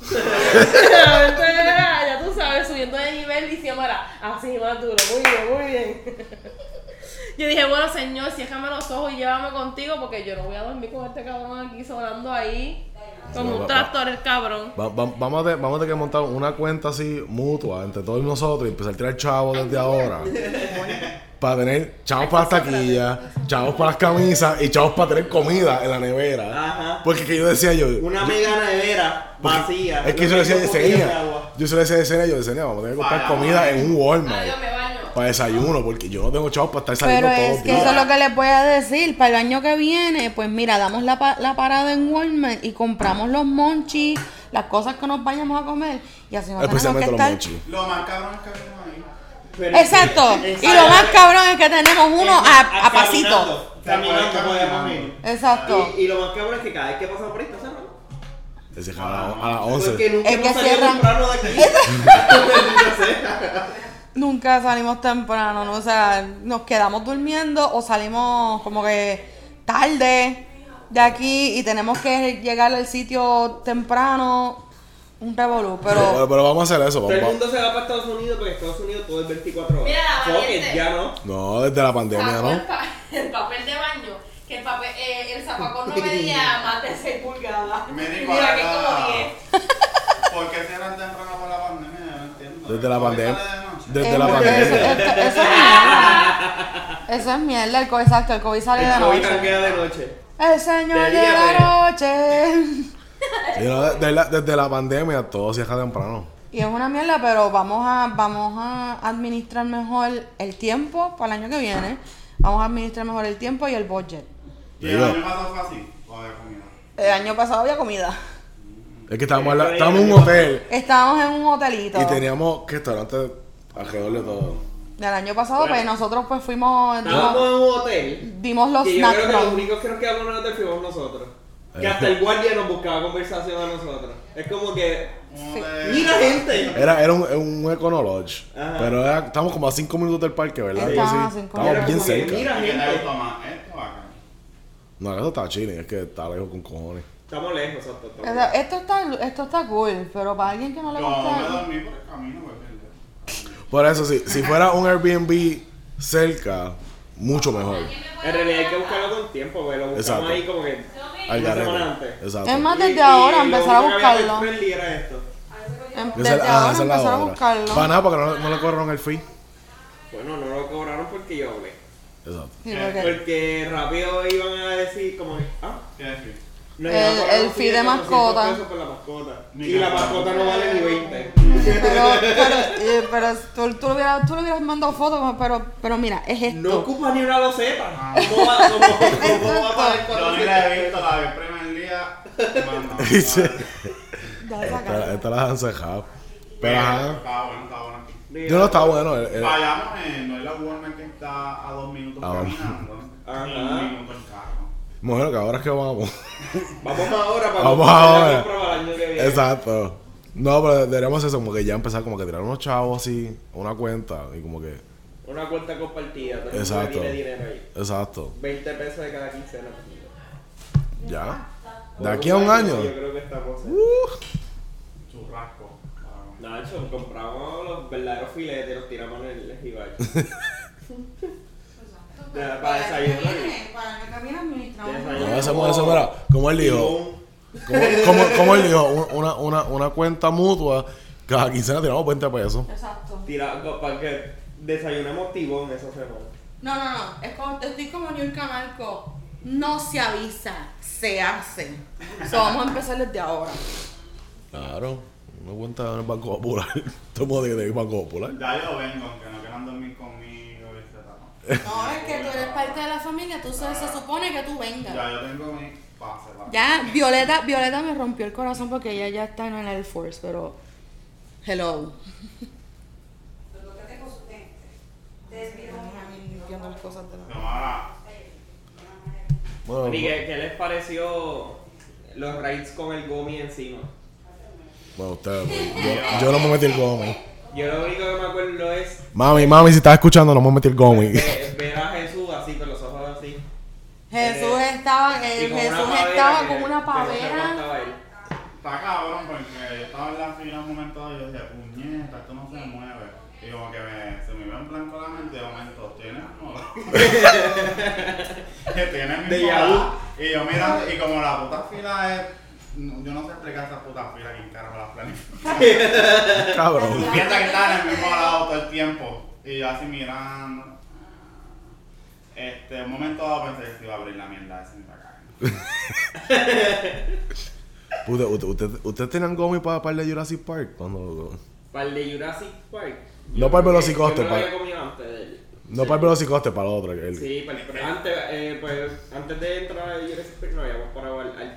ya tú sabes, subiendo de nivel y Xiomara, así más duro, muy bien, muy bien. Yo dije, bueno, señor, ciérrame los ojos y llévame contigo porque yo no voy a dormir con este cabrón aquí sonando ahí. Como un tractor el cabrón. Va- va- vamos, a te- vamos a tener que montar una cuenta así mutua entre todos nosotros y empezar a tirar chavos desde ahora. para tener chavos para las taquillas, chavos para las camisas y chavos para tener comida en la nevera. Ajá. Porque que yo decía yo. Una yo- mega nevera vacía. Es que yo le decía a tengo botellas de Yesenia. agua. Yo se decía a yo decía, vamos a tener que comprar comida en un Walmart. Me baño. Para desayuno, porque yo no tengo chavos para estar saliendo Pero todos es los que días. eso es lo que les voy a decir. Para el año que viene, pues mira, damos la, pa- la parada en Walmart y compramos los monchis, las cosas que nos vayamos a comer. Y así no tenemos que los estar. Lo más cabrón es que vino ahí. Pero- Exacto. Y lo más cabrón es que tenemos uno a, a pasito. Caminando, podemos ir. Exacto. Y, y lo más cabrón es que cada vez que pasamos por ahí está cerrado. Se cierra a, la- a las 11. Porque nunca Es que cierran- temprano de aquí. Nunca salimos temprano, ¿no? O sea, nos quedamos durmiendo o salimos como que tarde de aquí y tenemos que llegar al sitio temprano. Un revolú, Pero, pero... pero vamos a hacer eso. Todo el vamos- mundo se va para Estados Unidos porque Estados Unidos todo es 24 horas. Mira, valiente. ya no. No, desde la pandemia, ¿no? El, pa- el papel de baño, que el papel, eh, el zapacón no medía más de 6 pulgadas. Me di Mira que como 10. ¿Por qué cierran temprano por la pandemia? No entiendo. Desde la ¿Hoy pandemia. De? Desde Eh, la eso, pandemia. eso es mierda. Eso es mierda, el COVID, exacto, el COVID sale de El COVID noche. tanquea de noche. El señor De de pues. noche. Desde, la, desde la pandemia todo cierra temprano. Y es una mierda, pero vamos a, vamos a administrar mejor el tiempo para el año que viene. Vamos a administrar mejor el tiempo y el budget. ¿Y el año pasado fue así? ¿O había comida? El año pasado había comida. es que estábamos, en la- estábamos en un hotel Estábamos en un hotelito. y teníamos que restaurantes alrededor de todo. Del año pasado, pues nosotros pues fuimos, Estábamos dimos, en un hotel. dimos los Que yo snack creo que los únicos que nos quedamos en el hotel fuimos nosotros. Que Eh. hasta el guardia nos buscaba conversación a nosotros. Es como que. Sí. ¡Mira, gente! Era, era un, un Econo Lodge. Ajá. Pero era, estamos como a 5 minutos del parque, ¿verdad? Estábamos cinco Estábamos bien cerca. mira, ¿Y qué te gente. No, eso está chilling, es que está lejos con cojones. Estamos lejos, exacto. O sea. Esto está, esto está cool, pero para alguien que no le Yo me gusta... dormí por el camino, porque Por eso, sí, si fuera un Airbnb cerca, mucho mejor. En realidad hay que buscarlo con tiempo, porque lo buscamos Exacto. ahí como que. Al Una semana garete. antes. Exacto. Es más, desde y ahora empezar a buscarlo. era esto. Em- Esa- Desde ah, ahora esa es la empezar a buscarlo. Para nada, porque no, no le cobraron el fee. Bueno, no lo cobraron porque yo hablé. Exacto. Sí, porque- Porque rápido iban a decir como que, ah, ¿Qué nos El- a el fee de 400 mascota. pesos por la mascota. Ni Y la mascota no vale ni 20. Pero, pero, eh, pero tú, tú, le hubieras, tú le hubieras mandado fotos, pero, pero mira, es esto. No ocupa ni una loseta. ¿Cómo va, cómo, cómo va a pagar Yo ni la he 400 visto, la vi el primer día. Mano, Dice- Ya Esta, sacaron. esta la han cejado. Pero ajá. estaba bueno, estaba bueno aquí. Yo no estaba bueno. el- el- Vayamos en, no es la Walmart que está a dos minutos Ah, caminando. Ajá. Y un minuto en carro. Bueno, que ahora es que vamos. Vamos ahora para Vamos la ahora. el año que viene. Exacto. No, pero deberíamos hacer eso, como que ya empezar como que tirar unos chavos así, una cuenta y como que... Una cuenta compartida. Exacto. tiene dinero ahí. Exacto. 20 pesos de cada quincena. Ya. De aquí a un año. Yo creo que estamos. en- Churrasco. para- Nacho, compramos los verdaderos filetes y los tiramos en el jibacho. Para desayunar. Para que camine No, hacemos eso, mira, como él dijo, como, como, como él dijo, un- una, una, una cuenta mutua, cada quincena tiramos 20 pesos. Exacto. Tira, para que desayunemos tibón esa semana. No, no, no. Es como, estoy como New Camarco. No se avisa, se hace. So, vamos a empezar desde ahora. Claro, una cuenta en el Banco Popular. Todo el mundo tiene el Banco Popular. Ya yo vengo, aunque no quieran dormir conmigo, etc. No, es que tú eres parte de la familia, tú se, se supone que tú vengas. Ya yo tengo mi pase. Ya, Violeta, Violeta me rompió el corazón porque ella ya está en el Air Force, pero. Hello. Limpiando las cosas de la- No, ahora, Bueno, ¿Y qué, qué les pareció los raids con el gomi encima? bueno ustedes, pues, yo, yo no me metí el gomi. Yo lo único que me acuerdo es Mami, mami, si estás escuchando, no me metí el gomi. ve- ver a Jesús así con los ojos así. Jesús estaba, eh, con una Jesús estaba con una no pavera. estaba está cabrón porque yo estaba en la fila un momento y yo dije, puñeta, esto no se mueve. Y como que me, se me iba en blanco la mente de momento, ¿tienes moda? que tienes mi. Y yo mirando, y como la puta fila es, no- yo no sé explicar esa puta fila, quién carajo la planifica. Cabrón. Tú piensas que estás en el mismo lado todo el tiempo. Y yo así mirando. Este, un momento dado pensé que se iba a abrir la mierda me la cagan. Usted- usted- usted- ¿Ustedes tenían gomi para, para el de Jurassic Park? Cuando, Para el de Jurassic Park. No para el Velocicoaster, Yo me lo para- había comido antes de él. no para el velocicoste, para el otro. el- Sí, pero, pero antes, eh, pues, antes de entrar a Jurassic Park nos habíamos parado al, al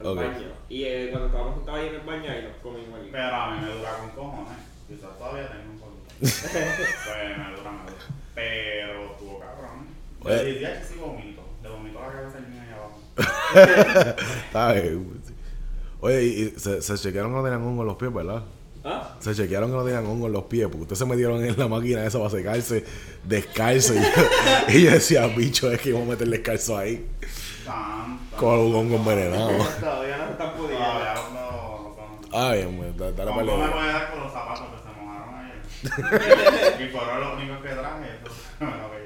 al Ok. baño. Y eh, cuando estábamos sentados ahí en el baño, ahí nos comimos allí. Pero a mí me dura con cojones. Quizás todavía tengo un poquito. pues me dura, me dura. Pero estuvo cabrón. Diría que sí vomito. Le vomito la cabeza al niño ahí abajo. Está bien. Oye, y, y se, se chequearon que no tenían hongo en los pies, ¿verdad? ¿Ah? Se chequearon que no tenían hongo en los pies, porque ustedes se metieron en la máquina esa para secarse descalzo. Y yo, y yo decía, bicho, es que vamos a meter descalzo ahí. Con un envenenado. Todavía no están pudiendo. Ay, hombre, da- dale No, para no me leer. puede dar con los zapatos que se mojaron ayer. y fueron los únicos que traje. Me lo.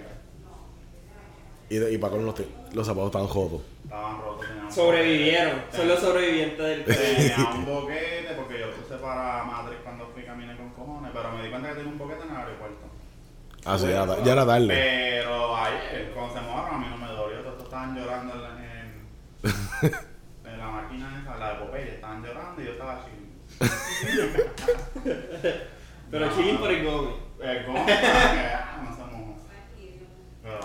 Y, de- y para con los, los zapatos estaban jotos. Estaban rotos. Sobrevivieron. Son los sobrevivientes del Tenía un boquete porque yo puse para Madrid cuando fui caminé con cojones, pero me di cuenta que tenía un boquete en el aeropuerto. Ah, sí, ya era, ya era tarde. Pero ayer, cuando se mojaron, a mí no me dolió. Todos estaban llorando en, en, la máquina esa, la de Popeye. Estaban llorando y yo estaba así. Pero No. chilling por el gomi. Eh, ¿Cómo? Ah, no se mojó. Pero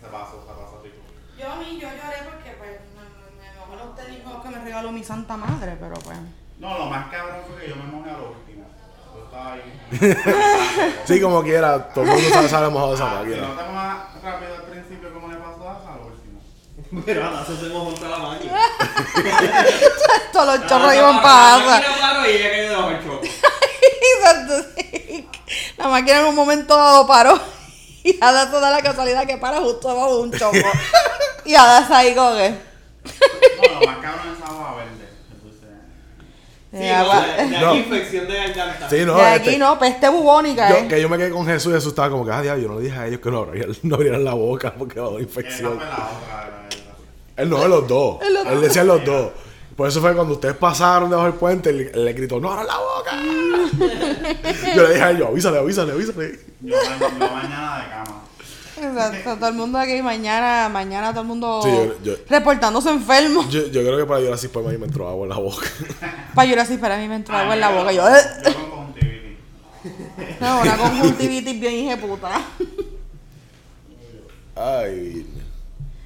se pasó, se pasó rico. Yo a mí, yo lloré porque pues me, me, me mojó los tenis que me regaló mi santa madre, pero pues. No, lo más cabrón fue que yo me mojé a lo último. Yo estaba ahí. Sí, como quiera, todo el mundo sabe, sabe mojado de esa Ah, Si no máquina. te mojas rápido al principio como le pasó a Asa, a lo Pero ahora se hacemos junto a la máquina. Todos los chorros iban la para máquina paró y ella cayó debajo del. La máquina en un momento dado paró. Y Ada toda la casualidad que para justo abajo de un choco. y Ada ahí. No, lo más cabrón es agua verde. Sí, de no, de, de aquí infección de garganta. Sí, no, de este, aquí no, peste bubónica, yo, eh. que yo me quedé con Jesús y Jesús estaba como que, ah, diablo, yo no le dije a ellos que no abrieran, no abrieran la boca porque va a haber esa infección. Él no, de los dos. Él decía los dos. Por eso fue cuando ustedes pasaron debajo del puente, él, él le gritó, ¡No abran la boca! yo le dije a ellos, avísale, avísale, avísale. yo, yo mañana de cama. Exacto, todo el mundo aquí mañana, mañana todo el mundo Sí, yo- yo- reportándose enfermo. Yo, yo creo que para así por mí me entró agua en la boca. Para así, para mí me entró agua en la Ah, boca. yo- eh, Yo con conjuntivitis. no, una conjuntivitis bien hijeputa. Ay.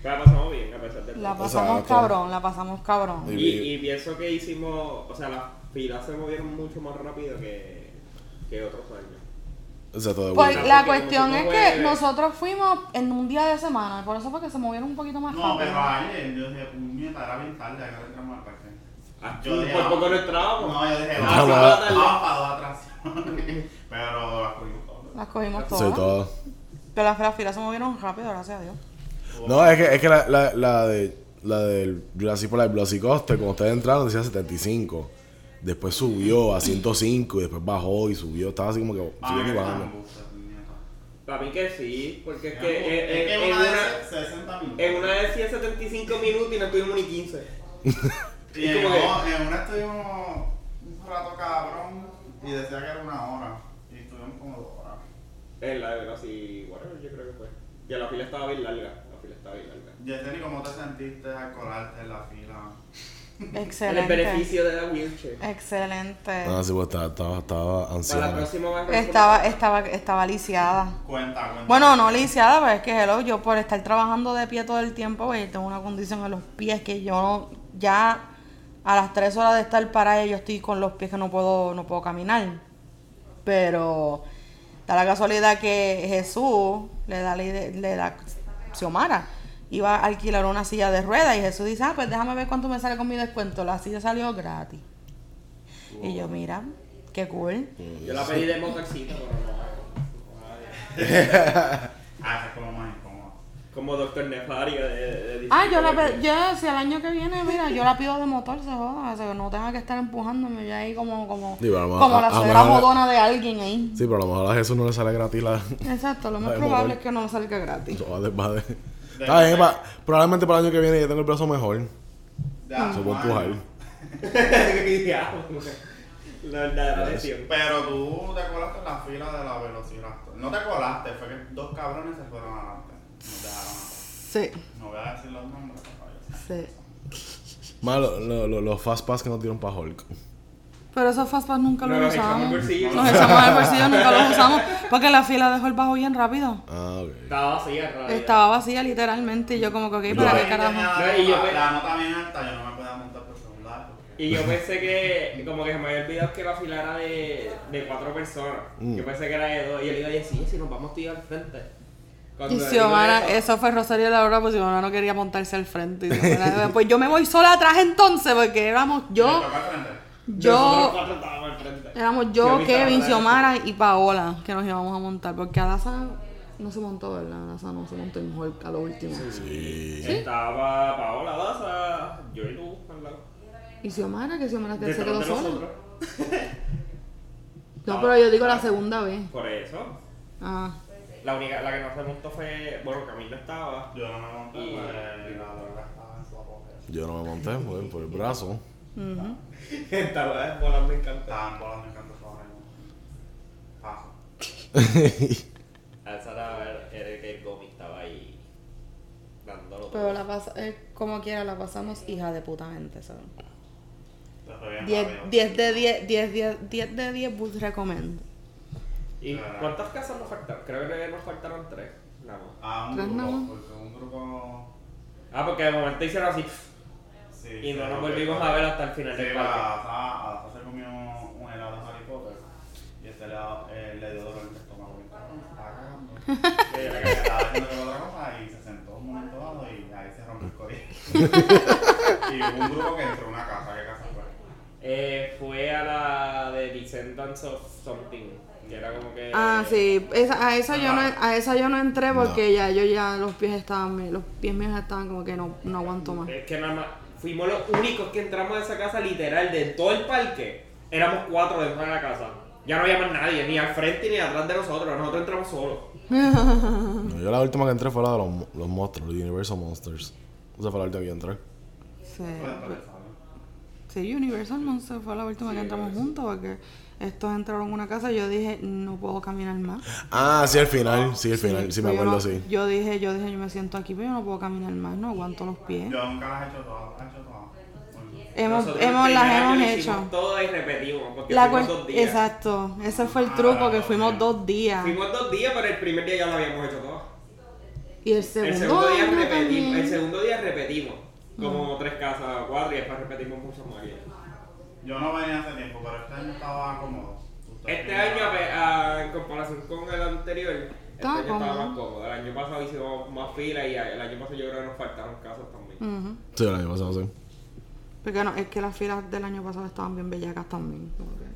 Pero la pasamos bien a pesar de todo. La O pasamos sea, cabrón, la pasamos cabrón. Y, y pienso que hicimos, o sea, las filas se movieron mucho más rápido que, que otros años. O sea, todo Pues la cuestión es no que puedes- nosotros fuimos en un día de semana, por eso fue que se movieron un poquito más No, pero rápido. ayer yo dije, puñeta, era bien tarde, acá entramos al parque. Ah, Yo dije, por ah, poco no entrábamos. No, yo dije, Ah, vamos va. para dos atracciones. Pero las cogimos todas. Las cogimos Sí, todas. Pero las, las filas se movieron rápido, gracias a Dios. No, es que, es que la, la, la de la del Jurassic Park, la del Velocicoaster, cuando ustedes entraron decía 75. Después subió a 105 y después bajó y subió. Estaba así como que Ah, subiendo y bajando. Para mí que sí, porque es Es que que en una de una, 60 minutos. en una decía 75 minutos y no tuvimos ni 15. Y es en, como que- no, en una estuvimos un rato cabrón y decía que era una hora. Y estuvimos como dos horas. En la de así, whatever, yo creo que fue. Y la fila estaba bien larga, la fila estaba bien larga. ¿cómo te sentiste al colarte en la fila? El Excelente. beneficio de la wheelchair. Excelente. Ah, sí, pues estaba, estaba, estaba Para la anciana. próxima vez. Estaba, estaba, estaba lisiada. Cuenta, cuenta. Bueno, no lisiada, pero es que hello, yo por estar trabajando de pie todo el tiempo, pues, tengo una condición en los pies que yo no- ya a las tres horas de estar para yo estoy con los pies que no puedo, no puedo caminar. Pero da la casualidad que Jesús le da la idea, le da Xiomara iba a alquilar una silla de ruedas y Jesús dice, ah, pues déjame ver cuánto me sale con mi descuento. La silla salió gratis. Y yo, mira, qué cool. Yo la pedí de motorcito, pero no. Ah, como más. Como Doctor Nefario de, de, de Ah, yo la yo, si el año que viene, mira, yo la pido de motor, se joda, o sea, que no tenga que estar empujándome ya ahí como, como, Sí, a como la suegra jodona de alguien ahí. Sí, pero a lo mejor a Jesús no le sale gratis la. Exacto, lo más probable motor. es que no salga gratis. Va de- va de- Está bien, pa- probablemente para el año que viene yo tengo el brazo mejor. Ya, Se puede empujar. Diablo. La verdadera lesión. Pero tú te colaste en la fila de la Velociraptor. No te colaste, fue que dos cabrones se fueron adelante. Nos dejaron atrás. Sí, No voy a decir los nombres, pero sí. Malo, lo- lo- los fast pass que nos dieron para Hulk. Pero esos fastpass nunca No los usamos. al bolsillo. Los echamos al bolsillo, nunca los usamos. Porque la fila dejó el bajo bien rápido. Ah. Estaba vacía, rabia. Estaba vacía literalmente y yo como que, ok, Yo- ¿para Yo qué carajo? No, y yo la, la nota bien alta, yo no me podía montar por celular Y yo pensé que, como que se me había olvidado que la fila era de, de cuatro personas. Mm. Yo pensé que era de dos. Y él iba a decir, sí, si nos vamos tú y yo al frente. Cuando Y le Xiomara, digo eso fue Rosario Laura, pues Xiomara no quería montarse al frente. Y Xiomara, pues yo me voy sola atrás entonces, porque éramos ¿Le yo, yo, éramos yo, Kevin. Xiomara y Paola, que nos íbamos a montar, porque Adasa no se montó, ¿verdad? Adasa no se montó mejor a lo último. Sí. Estaba Paola Daza, yo y tú al lado. Y Xiomara, que Xiomara que se quedó sola. No, pero yo digo la segunda vez. Por eso. Ah, La única, la que no se montó fue, bueno, Camilo estaba. Yo no me monté, Y- pues, y en. Yo no me monté, por el brazo. Ujú. Estaba volando encantado. Estaban volando en canto sobre Paso. Esa era, era que el Gomi estaba ahí dándolo pero todo. la pasa, eh, como quiera, la pasamos hija de putamente, ¿sabes? Después bien 10, rápido. 10 de 10, 10, 10, 10 de 10 would recommend. ¿Y cuántas casas nos faltaron? Creo que nos faltaron tres. Nada más. Ah, un grupo, porque un grupo... Ah, porque de momento hicieron así. Sí, Y no nos volvimos a ver hasta el final Sí, del parque. Asa Asa se comió un helado de Harry Potter y este helado eh, le dio dolor estómago. bien cabrón, se estaba cagando. Y Estaba haciendo otra cosa y se sentó un momento dado y ahí se rompió el código. y hubo un grupo que entró a una casa. ¿Qué casa fue? Eh, fue a la de Descendants of Something. Que era como que. Ah, sí, esa, a esa yo no a esa yo no entré porque ya yo ya los pies estaban los pies míos estaban como que no, no aguanto más. Es que nada más. Fuimos los únicos que entramos a esa casa literal de todo el parque. Éramos cuatro dentro de la casa. Ya no había más nadie, ni al frente ni atrás de nosotros. Nosotros entramos solos. No, yo la última que entré fue la de los, los monstruos, los Universal Monsters. Esa fue la última que yo entré. Sí, sí, Universal Monster fue la última que entramos juntos porque estos entraron a una casa y yo dije, no puedo caminar más. Ah, sí, al final, sí, al final, sí me Pues yo acuerdo, no- sí. Yo dije, yo dije, yo me siento aquí, pero yo no puedo caminar más, no aguanto los pies. Yo nunca las he hecho todas, las he hecho todas. Hemos, hemos las hemos hecho. Todas y repetimos. Porque La fuimos dos días. Exacto, ese fue el truco, que fuimos dos días. Fuimos dos días, pero el primer día ya lo habíamos hecho todo. Y el El segundo, día año repetimos. también. El segundo día repetimos. Como tres casas, cuatro y después repetimos muchas más. Yo no venía hace tiempo, pero este año estaba cómodo. Este año, la- pe- ah, en comparación con el anterior, este Estaba año estaba cómodo. más cómodo. El año pasado hicimos más fila y el año pasado yo creo que nos faltaron casas también. Ujú. Sí, el año pasado, sí. Porque no, es que las filas del año pasado estaban bien bellacas también. como que-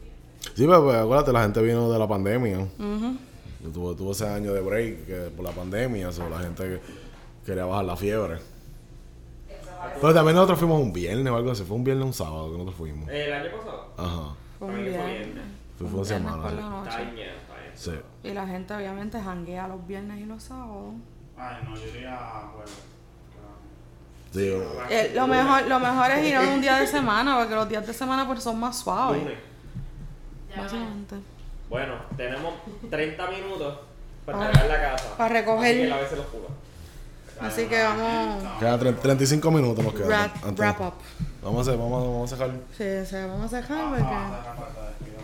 Sí, pero pues, acuérdate, la gente vino de la pandemia. Tuvo, tuvo ese año de break que por la pandemia, o la gente que quería bajar la fiebre. Pero también nosotros fuimos un viernes o algo así. Fue un viernes o un sábado que nosotros fuimos. El año pasado, Ajá. Fue un viernes. Fue, fue Un viernes semana. por la noche. está bien, está bien. Sí. Y la gente obviamente janguea los viernes y los sábados. Ay, no, yo iría a jueves. Sí, Eh, lo, mejor, lo mejor es ir a un día de semana, porque los días de semana pues son más suaves. Básicamente. Bueno, tenemos 30 minutos para Ah. entregar la casa. Para recoger. Así que los. Así que vamos Quedan tre- 35 minutos nos quedan. wrap, antes. wrap up. Vamos a hacer, vamos, a- vamos a. Sí, sí, vamos a Ah, porque... de.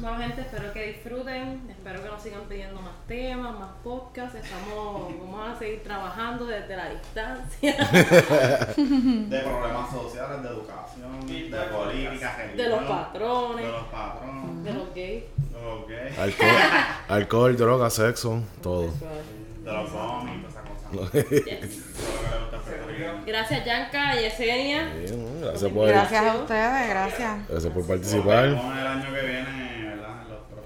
Bueno, gente, espero que disfruten. Espero que nos sigan pidiendo más temas, más podcasts. Estamos, vamos a seguir trabajando desde la distancia. De problemas sociales, de educación, de política, De religión, los De patrones, los patrones, de los gays. de los gays, Alcohol, alcohol, droga, sexo, todo. de los zombies, Gracias, Yanka y Yesenia. Bien, gracias por, Gracias a ustedes, gracias. gracias por Nos participar. vemos el año que viene, ¿verdad?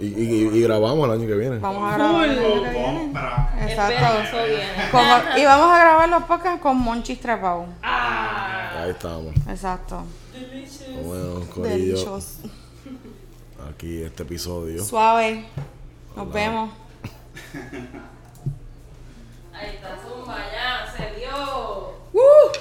Y, y, y grabamos el año que viene. Vamos a grabar el año que viene. Exacto. eso viene. Con- y vamos a grabar los podcasts con Monchis Trepau. Ah, Ahí estamos. Exacto. Bueno, Corillo, Delicious. aquí este episodio. Suave. Nos vemos. Ahí está, zumba ya, se dio. ¡Uh!